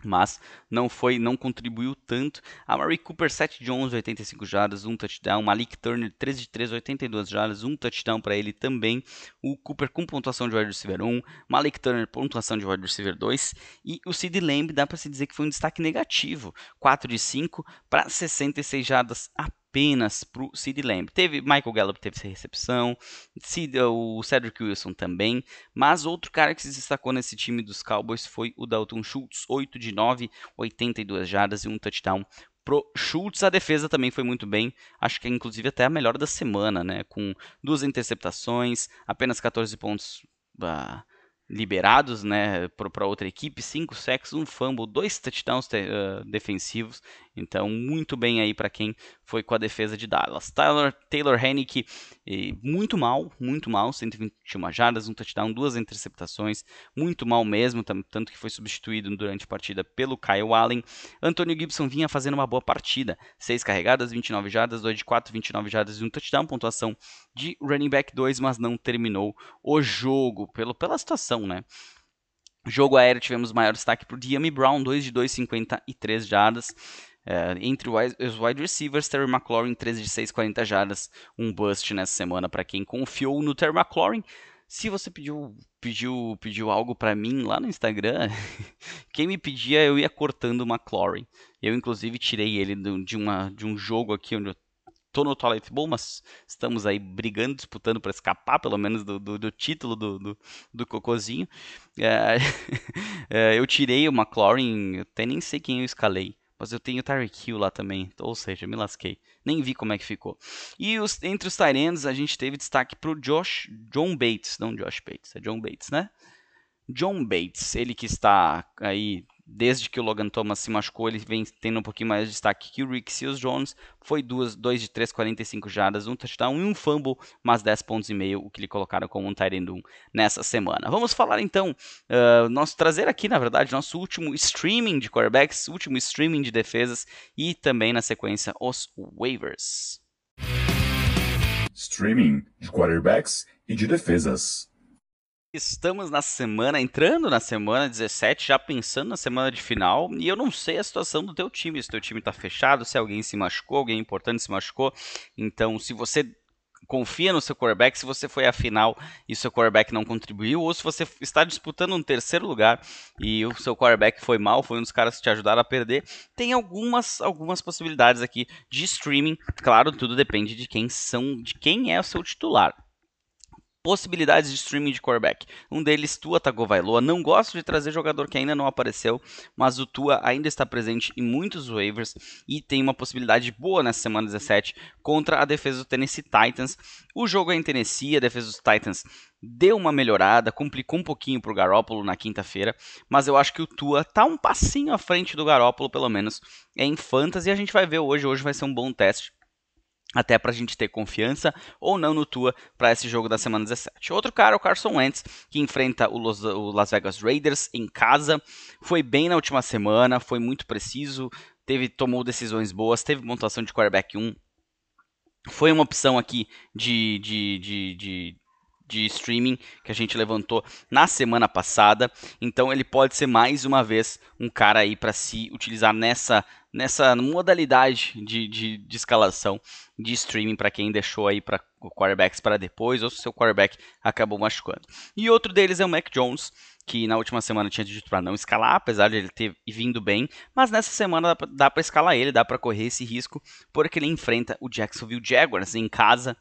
Speaker 2: Mas não foi, não contribuiu tanto. A Mary Cooper 7 de 11, 85 jardas, um touchdown. Malik Turner 13 de 3, 82 jardas, um touchdown para ele também. O Cooper com pontuação de wide receiver 1, Malik Turner pontuação de wide receiver 2 e o Sid Lamb dá para se dizer que foi um destaque negativo, 4 de 5 para 66 jardas apenas apenas para o Sid Lamb. Teve Michael Gallup teve essa recepção, Sid, o Cedric Wilson também, mas outro cara que se destacou nesse time dos Cowboys foi o Dalton Schultz, 8 de 9, 82 jardas e um touchdown pro Schultz. A defesa também foi muito bem, acho que é inclusive até a melhor da semana, né? Com duas interceptações, apenas 14 pontos. Uh, liberados né, para outra equipe, 5 sacks, um fumble, dois touchdowns uh, defensivos então, muito bem aí para quem foi com a defesa de Dallas. Taylor, Taylor Hennick, muito mal, muito mal, 121 jardas, um touchdown, duas interceptações, muito mal mesmo, tanto que foi substituído durante a partida pelo Kyle Allen. Antonio Gibson vinha fazendo uma boa partida, 6 carregadas, 29 jardas, 2 de 4, 29 jardas e um touchdown, pontuação de running back 2, mas não terminou o jogo pelo, pela situação, né? Jogo aéreo tivemos maior destaque para o Diami Brown, 2 de 2, 53 jardas. É, entre os wide receivers, Terry McLaurin, 13 de 6, 40 jardas, um bust nessa semana para quem confiou no Terry McLaurin. Se você pediu, pediu, pediu algo para mim lá no Instagram, quem me pedia eu ia cortando o McLaurin. Eu inclusive tirei ele de, uma, de um jogo aqui onde eu tô no Toilet Bowl, mas estamos aí brigando, disputando para escapar pelo menos do, do, do título do, do, do Cocôzinho. É, é, eu tirei o McLaurin, até nem sei quem eu escalei. Mas eu tenho Tyreek Hill lá também, ou seja, me lasquei. Nem vi como é que ficou. E os, entre os Tyrands, a gente teve destaque para o Josh, John Bates, não Josh Bates, é John Bates, né? John Bates, ele que está aí desde que o Logan Thomas se machucou, ele vem tendo um pouquinho mais de destaque que o Rick Seals Jones. Foi 2 de 3, 45 jardas, um touchdown e um fumble, mas 10 pontos e meio, o que lhe colocaram como um tight end 1 nessa semana. Vamos falar então, uh, nosso, trazer aqui, na verdade, nosso último streaming de quarterbacks, último streaming de defesas e também na sequência os waivers.
Speaker 3: Streaming de quarterbacks e de defesas.
Speaker 2: Estamos na semana, entrando na semana 17, já pensando na semana de final, e eu não sei a situação do teu time, se teu time tá fechado, se alguém se machucou, alguém importante se machucou. Então, se você confia no seu quarterback, se você foi à final e seu quarterback não contribuiu, ou se você está disputando um terceiro lugar e o seu quarterback foi mal, foi um dos caras que te ajudaram a perder, tem algumas algumas possibilidades aqui de streaming. Claro, tudo depende de quem são, de quem é o seu titular possibilidades de streaming de quarterback. Um deles, Tua Tagovailoa. Não gosto de trazer jogador que ainda não apareceu, mas o Tua ainda está presente em muitos waivers e tem uma possibilidade boa nessa semana 17 contra a defesa do Tennessee Titans. O jogo é em Tennessee, a defesa dos Titans deu uma melhorada, complicou um pouquinho para o Garópolo na quinta-feira, mas eu acho que o Tua tá um passinho à frente do Garópolo, pelo menos, em fantasy, e a gente vai ver hoje, hoje vai ser um bom teste até para a gente ter confiança ou não no Tua para esse jogo da semana 17. Outro cara é o Carson Wentz, que enfrenta o, Las Vegas Raiders em casa. Foi bem na última semana, foi muito preciso, teve tomou decisões boas, teve pontuação de quarterback 1. Foi uma opção aqui de, de, de, de de streaming que a gente levantou na semana passada. Então ele pode ser mais uma vez um cara aí para se utilizar nessa nessa modalidade de, de, de escalação de streaming para quem deixou aí para quarterbacks para depois ou se seu quarterback acabou machucando. E outro deles é o Mac Jones, que na última semana tinha dito para não escalar, apesar de ele ter vindo bem, mas nessa semana dá para escalar ele, dá para correr esse risco, porque ele enfrenta o Jacksonville Jaguars em casa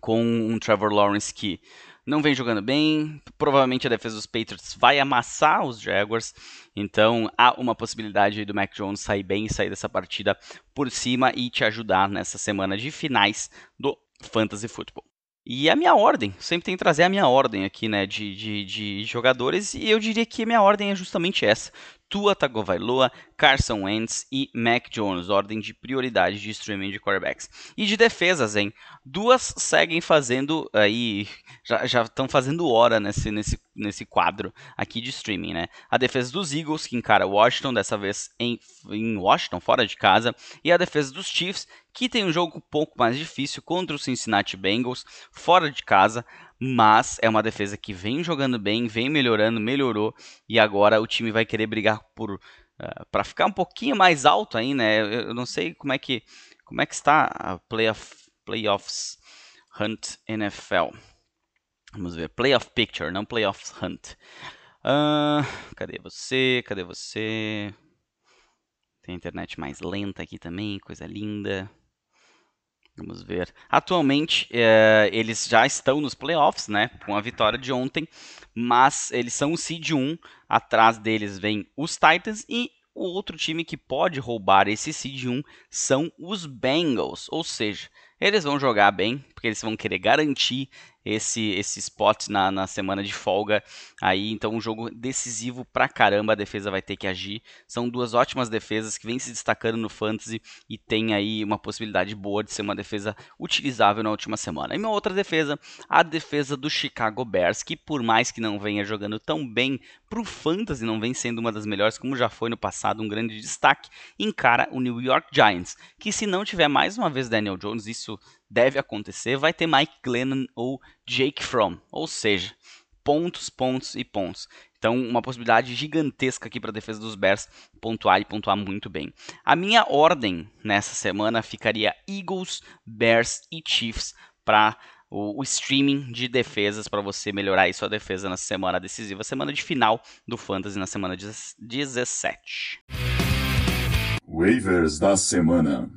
Speaker 2: com um Trevor Lawrence que não vem jogando bem. Provavelmente a defesa dos Patriots vai amassar os Jaguars. Então há uma possibilidade do Mac Jones sair bem e sair dessa partida por cima e te ajudar nessa semana de finais do Fantasy Football. E a minha ordem, sempre tem que trazer a minha ordem aqui, né, de, de, de jogadores, e eu diria que a minha ordem é justamente essa. Tua Tagovailoa, Carson Wentz e Mac Jones, ordem de prioridade de streaming de quarterbacks. E de defesas, hein? Duas seguem fazendo aí, já estão fazendo hora nesse, nesse, nesse quadro aqui de streaming, né? A defesa dos Eagles, que encara Washington, dessa vez em, em Washington, fora de casa, e a defesa dos Chiefs, que tem um jogo um pouco mais difícil contra os Cincinnati Bengals, fora de casa mas é uma defesa que vem jogando bem, vem melhorando, melhorou e agora o time vai querer brigar por uh, eh, para ficar um pouquinho mais alto aí, né? Eu, eu, não sei como é que como é que está a playoff, playoffs hunt NFL. Vamos ver, playoff picture, não playoffs hunt. Uh, cadê você? Cadê você? Tem internet mais lenta aqui também, coisa linda. Vamos ver. Atualmente, é, eles já estão nos playoffs, né? Com a vitória de ontem. Mas eles são o seed 1. Atrás deles vem os Titans. E o outro time que pode roubar esse seed 1 são os Bengals. Ou seja, eles vão jogar bem, porque eles vão querer garantir esse, esse spot na, na semana de folga. Aí, então, um jogo decisivo pra caramba. A defesa vai ter que agir. São duas ótimas defesas que vêm se destacando no Fantasy e tem aí uma possibilidade boa de ser uma defesa utilizável na última semana. E uma outra defesa, a defesa do Chicago Bears, que por mais que não venha jogando tão bem pro Fantasy, não vem sendo uma das melhores, como já foi no passado, um grande destaque, encara o New York Giants, que se não tiver mais uma vez Daniel Jones, isso deve acontecer, vai ter Mike Glennon ou Jake Fromm, ou seja, pontos, pontos e pontos. Então, uma possibilidade gigantesca aqui para a defesa dos Bears pontuar e pontuar muito bem. A minha ordem nessa semana ficaria Eagles, Bears e Chiefs para o, o, streaming de defesas para você melhorar aí sua defesa na semana decisiva, semana de final do Fantasy na semana 17.
Speaker 3: Waivers da semana.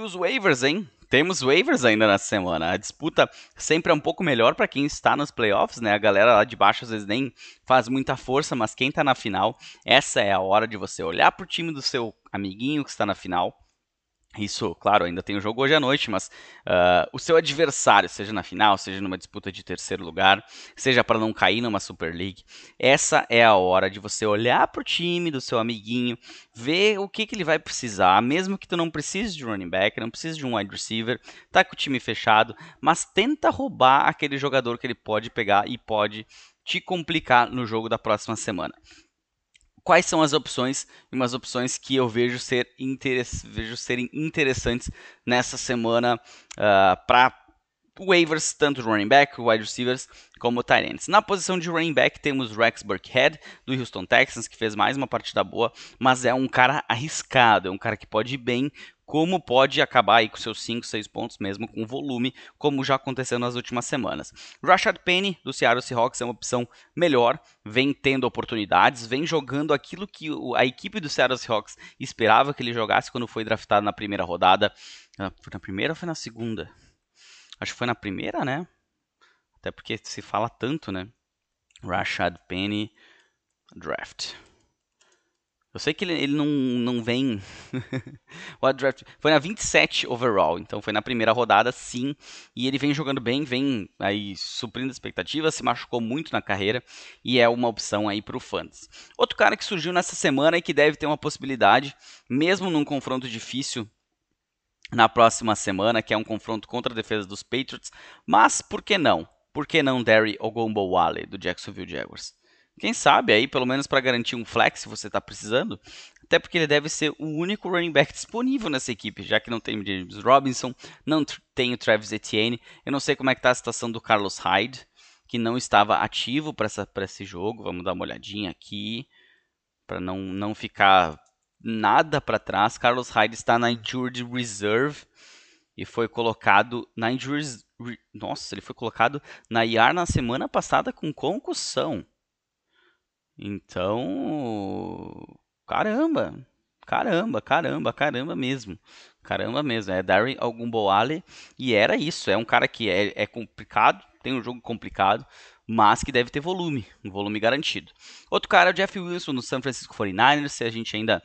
Speaker 2: Os waivers, hein? Temos waivers ainda na semana. A disputa sempre é um pouco melhor para quem está nos playoffs, né? A galera lá de baixo às vezes nem faz muita força, mas quem está na final, essa é a hora de você olhar para o time do seu amiguinho que está na final isso, claro, ainda tem o jogo hoje à noite, mas uh, o seu adversário, seja na final, seja numa disputa de terceiro lugar, seja para não cair numa Super League, essa é a hora de você olhar para o time do seu amiguinho, ver o que, que ele vai precisar, mesmo que tu não precise de running back, não precise de um wide receiver, tá com o time fechado, mas tenta roubar aquele jogador que ele pode pegar e pode te complicar no jogo da próxima semana quais são as opções e umas opções que eu vejo, ser vejo serem interessantes nessa semana uh, ah, para waivers, tanto running back, wide receivers, como tight ends. Na posição de running back temos Rex Burkhead, do Houston Texans, que fez mais uma partida boa, mas é um cara arriscado, é um cara que pode ir bem, como pode acabar aí com seus 5, 6 pontos mesmo com volume, como já aconteceu nas últimas semanas. Rashad Penny, do Seattle Seahawks, é uma opção melhor, vem tendo oportunidades, vem jogando aquilo que a equipe do Seattle Seahawks esperava que ele jogasse quando foi draftado na primeira rodada. Ah, foi na primeira ou foi na segunda? Acho que foi na primeira, né? Até porque se fala tanto, né? Rashad Penny Draft. Eu sei que ele, ele não, não vem. draft foi na 27 overall, então foi na primeira rodada, sim. E ele vem jogando bem, vem aí suprindo expectativas, se machucou muito na carreira e é uma opção aí para o Fantasy. Outro cara que surgiu nessa semana e que deve ter uma possibilidade, mesmo num confronto difícil na próxima semana, que é um confronto contra a defesa dos Patriots. Mas por que não? Por que não Derry Ogombowale, do Jacksonville Jaguars? Quem sabe aí, pelo menos para garantir um flex se você está precisando. Até porque ele deve ser o único running back disponível nessa equipe, já que não tem o James Robinson, não tem o Travis Etienne. Eu não sei como é que está a situação do Carlos Hyde, que não estava ativo para esse jogo. Vamos dar uma olhadinha aqui, para não, não ficar nada para trás. Carlos Hyde está na Injured Reserve e foi colocado na Injured... Nossa, ele foi colocado na IR na semana passada com concussão. Então, caramba, caramba, caramba, caramba mesmo. Caramba mesmo, é Darren Ogumboale e era isso, é um cara que é, é complicado, tem um jogo complicado, mas que deve ter volume, um volume garantido. Outro cara é o Jeff Wilson no San Francisco 49ers, se a gente ainda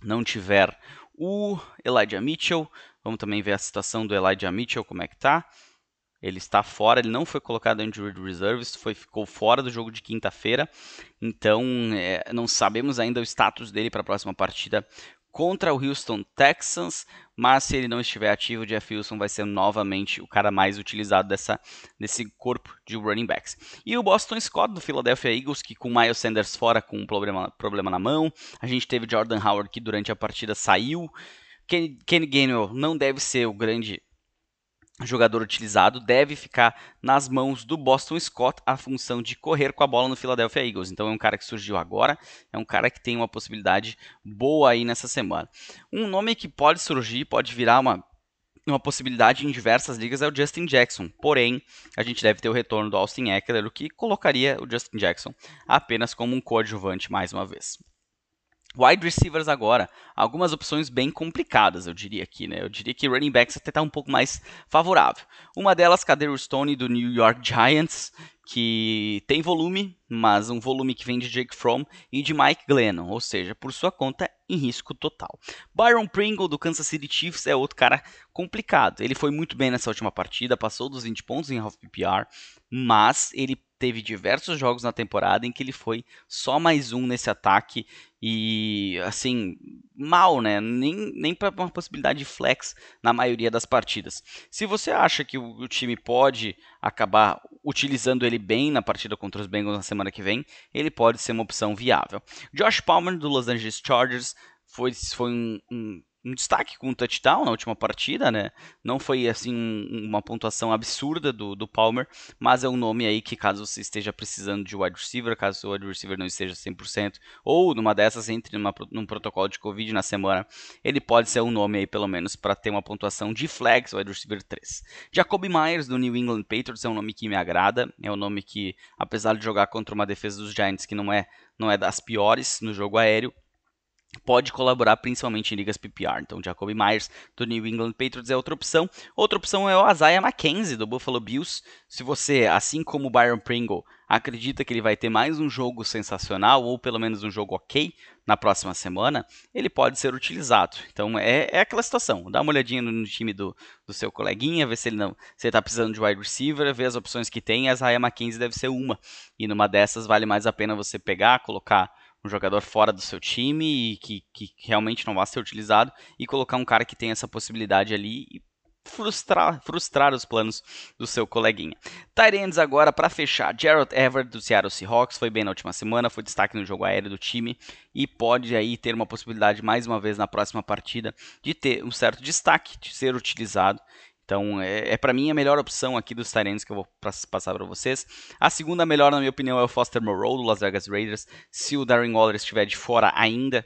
Speaker 2: não tiver o Elijah Mitchell, vamos também ver a situação do Elijah Mitchell, como é que tá. Ele está fora, ele não foi colocado em injured reserves, foi, ficou fora do jogo de quinta-feira. Então, é, não sabemos ainda o status dele para a próxima partida contra o Houston Texans, mas se ele não estiver ativo, o Jeff Wilson vai ser novamente o cara mais utilizado dessa, desse corpo de running backs. E o Boston Scott do Philadelphia Eagles, que com Miles Sanders fora com um problema, problema na mão, a gente teve Jordan Howard que durante a partida saiu. Kenny Gainwell não deve ser o grande jogador utilizado deve ficar nas mãos do Boston Scott a função de correr com a bola no Philadelphia Eagles. Então é um cara que surgiu agora, é um cara que tem uma possibilidade boa aí nessa semana. Um nome que pode surgir, pode virar uma uma possibilidade em diversas ligas é o Justin Jackson. Porém, a gente deve ter o retorno do Austin Eckler, o que colocaria o Justin Jackson apenas como um coadjuvante mais uma vez. Wide receivers agora, algumas opções bem complicadas, eu diria aqui, né? Eu diria que running backs até está um pouco mais favorável. Uma delas, Kader Stone do New York Giants, que tem volume, mas um volume que vem de Jake Fromm e de Mike Glennon, ou seja, por sua conta em risco total. Byron Pringle do Kansas City Chiefs é outro cara complicado. Ele foi muito bem nessa última partida, passou dos 20 pontos em half PPR, mas ele teve diversos jogos na temporada em que ele foi só mais um nesse ataque e assim, mal, né? Nem, nem para uma possibilidade de flex na maioria das partidas. Se você acha que o, o, time pode acabar utilizando ele bem na partida contra os Bengals na semana que vem, ele pode ser uma opção viável. Josh Palmer do Los Angeles Chargers foi, foi um, um um destaque com um touchdown na última partida, né? Não foi assim uma pontuação absurda do, do Palmer, mas é um nome aí que caso você esteja precisando de wide receiver, caso o wide receiver não esteja 100%, ou numa dessas entre numa, num protocolo de Covid na semana, ele pode ser um nome aí pelo menos para ter uma pontuação de flex wide receiver 3. Jacoby Myers do New England Patriots é um nome que me agrada, é um nome que apesar de jogar contra uma defesa dos Giants que não é não é das piores no jogo aéreo, pode colaborar principalmente em ligas PPR. Então, Jacoby Myers do New England Patriots é outra opção. Outra opção é o Isaiah McKenzie do Buffalo Bills. Se você, assim como o Byron Pringle, acredita que ele vai ter mais um jogo sensacional ou pelo menos um jogo ok na próxima semana, ele pode ser utilizado. Então é, é aquela situação. Dá uma olhadinha no, time do, do, seu coleguinha, ver se ele não está precisando de wide receiver, ver as opções que tem. Isaiah McKenzie deve ser uma. E numa dessas vale mais a pena você pegar, colocar um jogador fora do seu time e que, que realmente não vai ser utilizado e colocar um cara que tem essa possibilidade ali e frustrar, frustrar os planos do seu coleguinha. Tyrands agora para fechar. Gerald Everett do Seattle Seahawks foi bem na última semana, foi destaque no jogo aéreo do time e pode aí ter uma possibilidade mais uma vez na próxima partida de ter um certo destaque, de ser utilizado Então, é, é para mim a melhor opção aqui dos Tyrants que eu vou passar para vocês. A segunda melhor, na minha opinião, é o Foster Moreau, do Las Vegas Raiders. Se o Darren Waller estiver de fora ainda,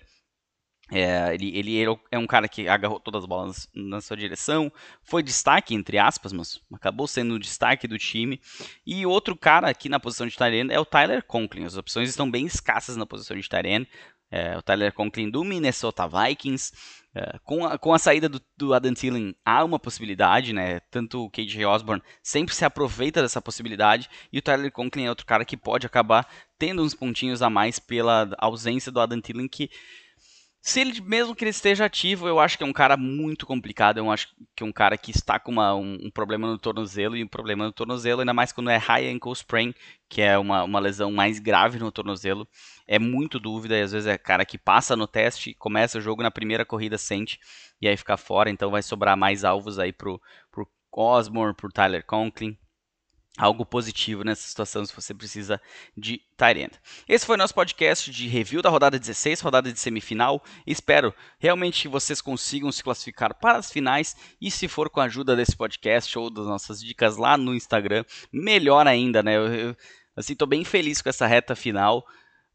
Speaker 2: é, ele, ele, é um cara que agarrou todas as bolas na sua direção, foi destaque, entre aspas, mas acabou sendo o destaque do time. E outro cara aqui na posição de Tyrene é o Tyler Conklin. As opções estão bem escassas na posição de Tyrene. É, o Tyler Conklin do Minnesota Vikings. É, com, a, com a saída do, do Adam Thielen, há uma possibilidade, né? Tanto o KJ Osborne sempre se aproveita dessa possibilidade. E o Tyler Conklin é outro cara que pode acabar tendo uns pontinhos a mais pela ausência do Adam Thielen, que se ele, mesmo que ele esteja ativo, eu acho que é um cara muito complicado. Eu acho que é um cara que está com uma, um, um, problema no tornozelo, e um problema no tornozelo, ainda mais quando é high ankle sprain, que é uma, uma lesão mais grave no tornozelo. É muito dúvida, e às vezes é cara que passa no teste, começa o jogo na primeira corrida, sente, e aí fica fora, então vai sobrar mais alvos aí pro, pro Osmore, pro Tyler Conklin algo positivo nessa situação se você precisa de Tyrant. Esse foi nosso podcast de review da rodada 16, rodada de semifinal. Espero realmente que vocês consigam se classificar para as finais e se for com a ajuda desse podcast ou das nossas dicas lá no Instagram, melhor ainda, né? Eu, eu assim, tô bem feliz com essa reta final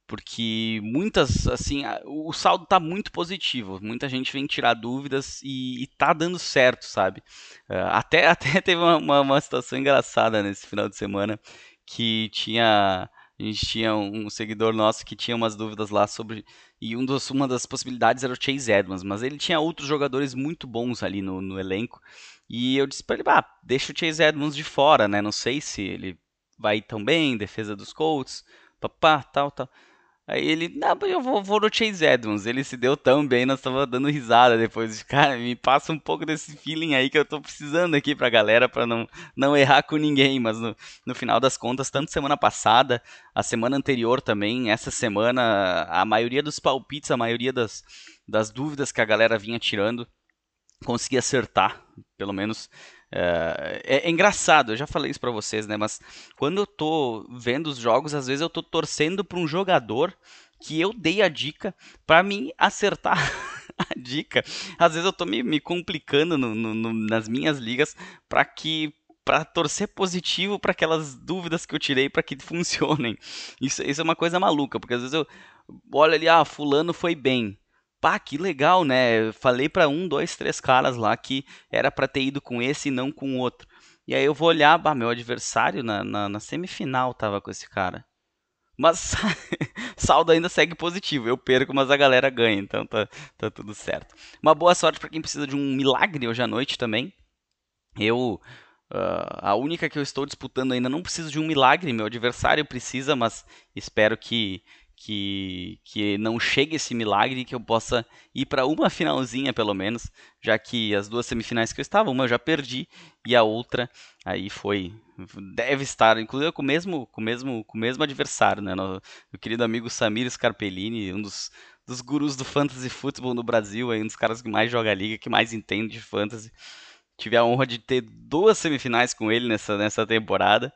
Speaker 2: porque muitas, assim, o saldo tá muito positivo. Muita gente vem tirar dúvidas e, e tá dando certo, sabe? Uh, até, até teve uma, uma, uma, situação engraçada nesse final de semana que tinha. A gente tinha um seguidor nosso que tinha umas dúvidas lá sobre. E um dos, uma das possibilidades era o Chase Edmonds, mas ele tinha outros jogadores muito bons ali no, no elenco. E eu disse pra ele, ah, deixa o Chase Edmonds de fora, né? Não sei se ele vai tão bem, defesa dos Colts, papá, tal, tal. Aí ele, não, eu vou, vou no Chase Edmonds. Ele se deu tão bem, nós tava dando risada depois. Cara, me passa um pouco desse feeling aí que eu tô precisando aqui pra galera, pra não, não errar com ninguém. Mas no, no final das contas, tanto semana passada, a semana anterior também, essa semana, a maioria dos palpites, a maioria das, das dúvidas que a galera vinha tirando, consegui acertar, pelo menos é, é, é, engraçado, eu já falei isso para vocês, né? Mas quando eu tô vendo os jogos, às vezes eu tô torcendo para um jogador que eu dei a dica para mim acertar a dica. Às vezes eu tô me, me complicando no, no, no, nas minhas ligas para que para torcer positivo para aquelas dúvidas que eu tirei para que funcionem. Isso, isso é uma coisa maluca, porque às vezes eu olho ali, ah, fulano foi bem pá, que legal, né? Falei para um, dois, três caras lá que era para ter ido com esse e não com o outro. E aí eu vou olhar, bah, meu adversário na, na, na semifinal tava com esse cara. Mas saldo ainda segue positivo. Eu perco, mas a galera ganha, então tá, tá tudo certo. Uma boa sorte para quem precisa de um milagre hoje à noite também. Eu. Uh, a única que eu estou disputando ainda não preciso de um milagre, meu adversário precisa, mas espero que que, que não chegue esse milagre que eu possa ir para uma finalzinha pelo menos, já que as duas semifinais que eu estava, uma eu já perdi e a outra aí foi deve estar inclusive com o mesmo com o mesmo com o mesmo adversário, né, meu querido amigo Samir Scarpellini, um dos dos gurus do fantasy futebol no Brasil, aí um dos caras que mais joga a liga, que mais entende de fantasy. Tive a honra de ter duas semifinais com ele nessa nessa temporada.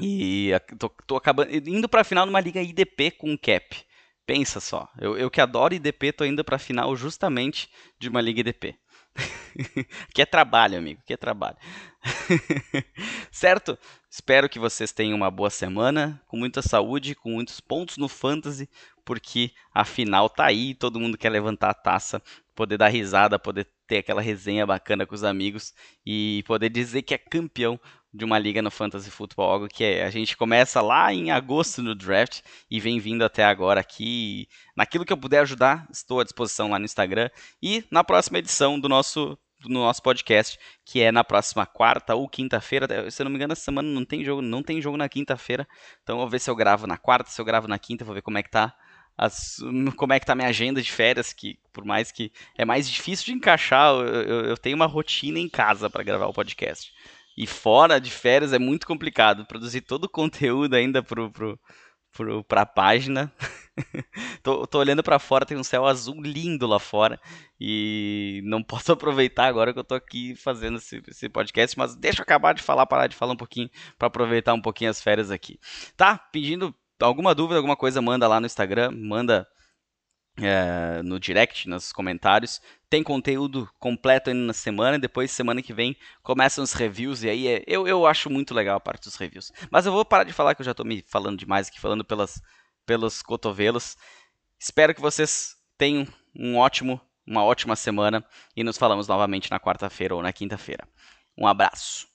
Speaker 2: E tô, tô acabando indo para a final numa liga IDP com cap. Pensa só, eu, eu que adoro IDP, tô indo para a final justamente de uma liga IDP. que é trabalho, amigo, que é trabalho. certo? Espero que vocês tenham uma boa semana, com muita saúde, com muitos pontos no fantasy, porque a final tá aí, todo mundo quer levantar a taça, poder dar risada, poder ter aquela resenha bacana com os amigos e poder dizer que é campeão de uma liga no Fantasy Football, algo que é, a gente começa lá em agosto no draft e vem vindo até agora aqui. Naquilo que eu puder ajudar, estou à disposição lá no Instagram e na próxima edição do nosso no nosso podcast, que é na próxima quarta ou quinta-feira. Se eu não me engano, essa semana não tem jogo, não tem jogo na quinta-feira. Então eu vou ver se eu gravo na quarta, se eu gravo na quinta, vou ver como é que tá as, como é que tá minha agenda de férias, que por mais que é mais difícil de encaixar, eu, eu, eu tenho uma rotina em casa para gravar o podcast. E fora de férias é muito complicado produzir todo o conteúdo ainda pro, pro, pro, pra página. tô, tô olhando para fora, tem um céu azul lindo lá fora. E não posso aproveitar agora que eu tô aqui fazendo esse, esse podcast, mas deixa eu acabar de falar, parar de falar um pouquinho para aproveitar um pouquinho as férias aqui. Tá? Pedindo alguma dúvida, alguma coisa, manda lá no Instagram, manda é, no direct, nos comentários. Tem conteúdo completo ainda na semana, depois, semana que vem, começam os reviews, e aí é, eu, eu acho muito legal a parte dos reviews. Mas eu vou parar de falar, que eu já estou me falando demais aqui, falando pelas, pelos cotovelos. Espero que vocês tenham um ótimo, uma ótima semana, e nos falamos novamente na quarta-feira ou na quinta-feira. Um abraço.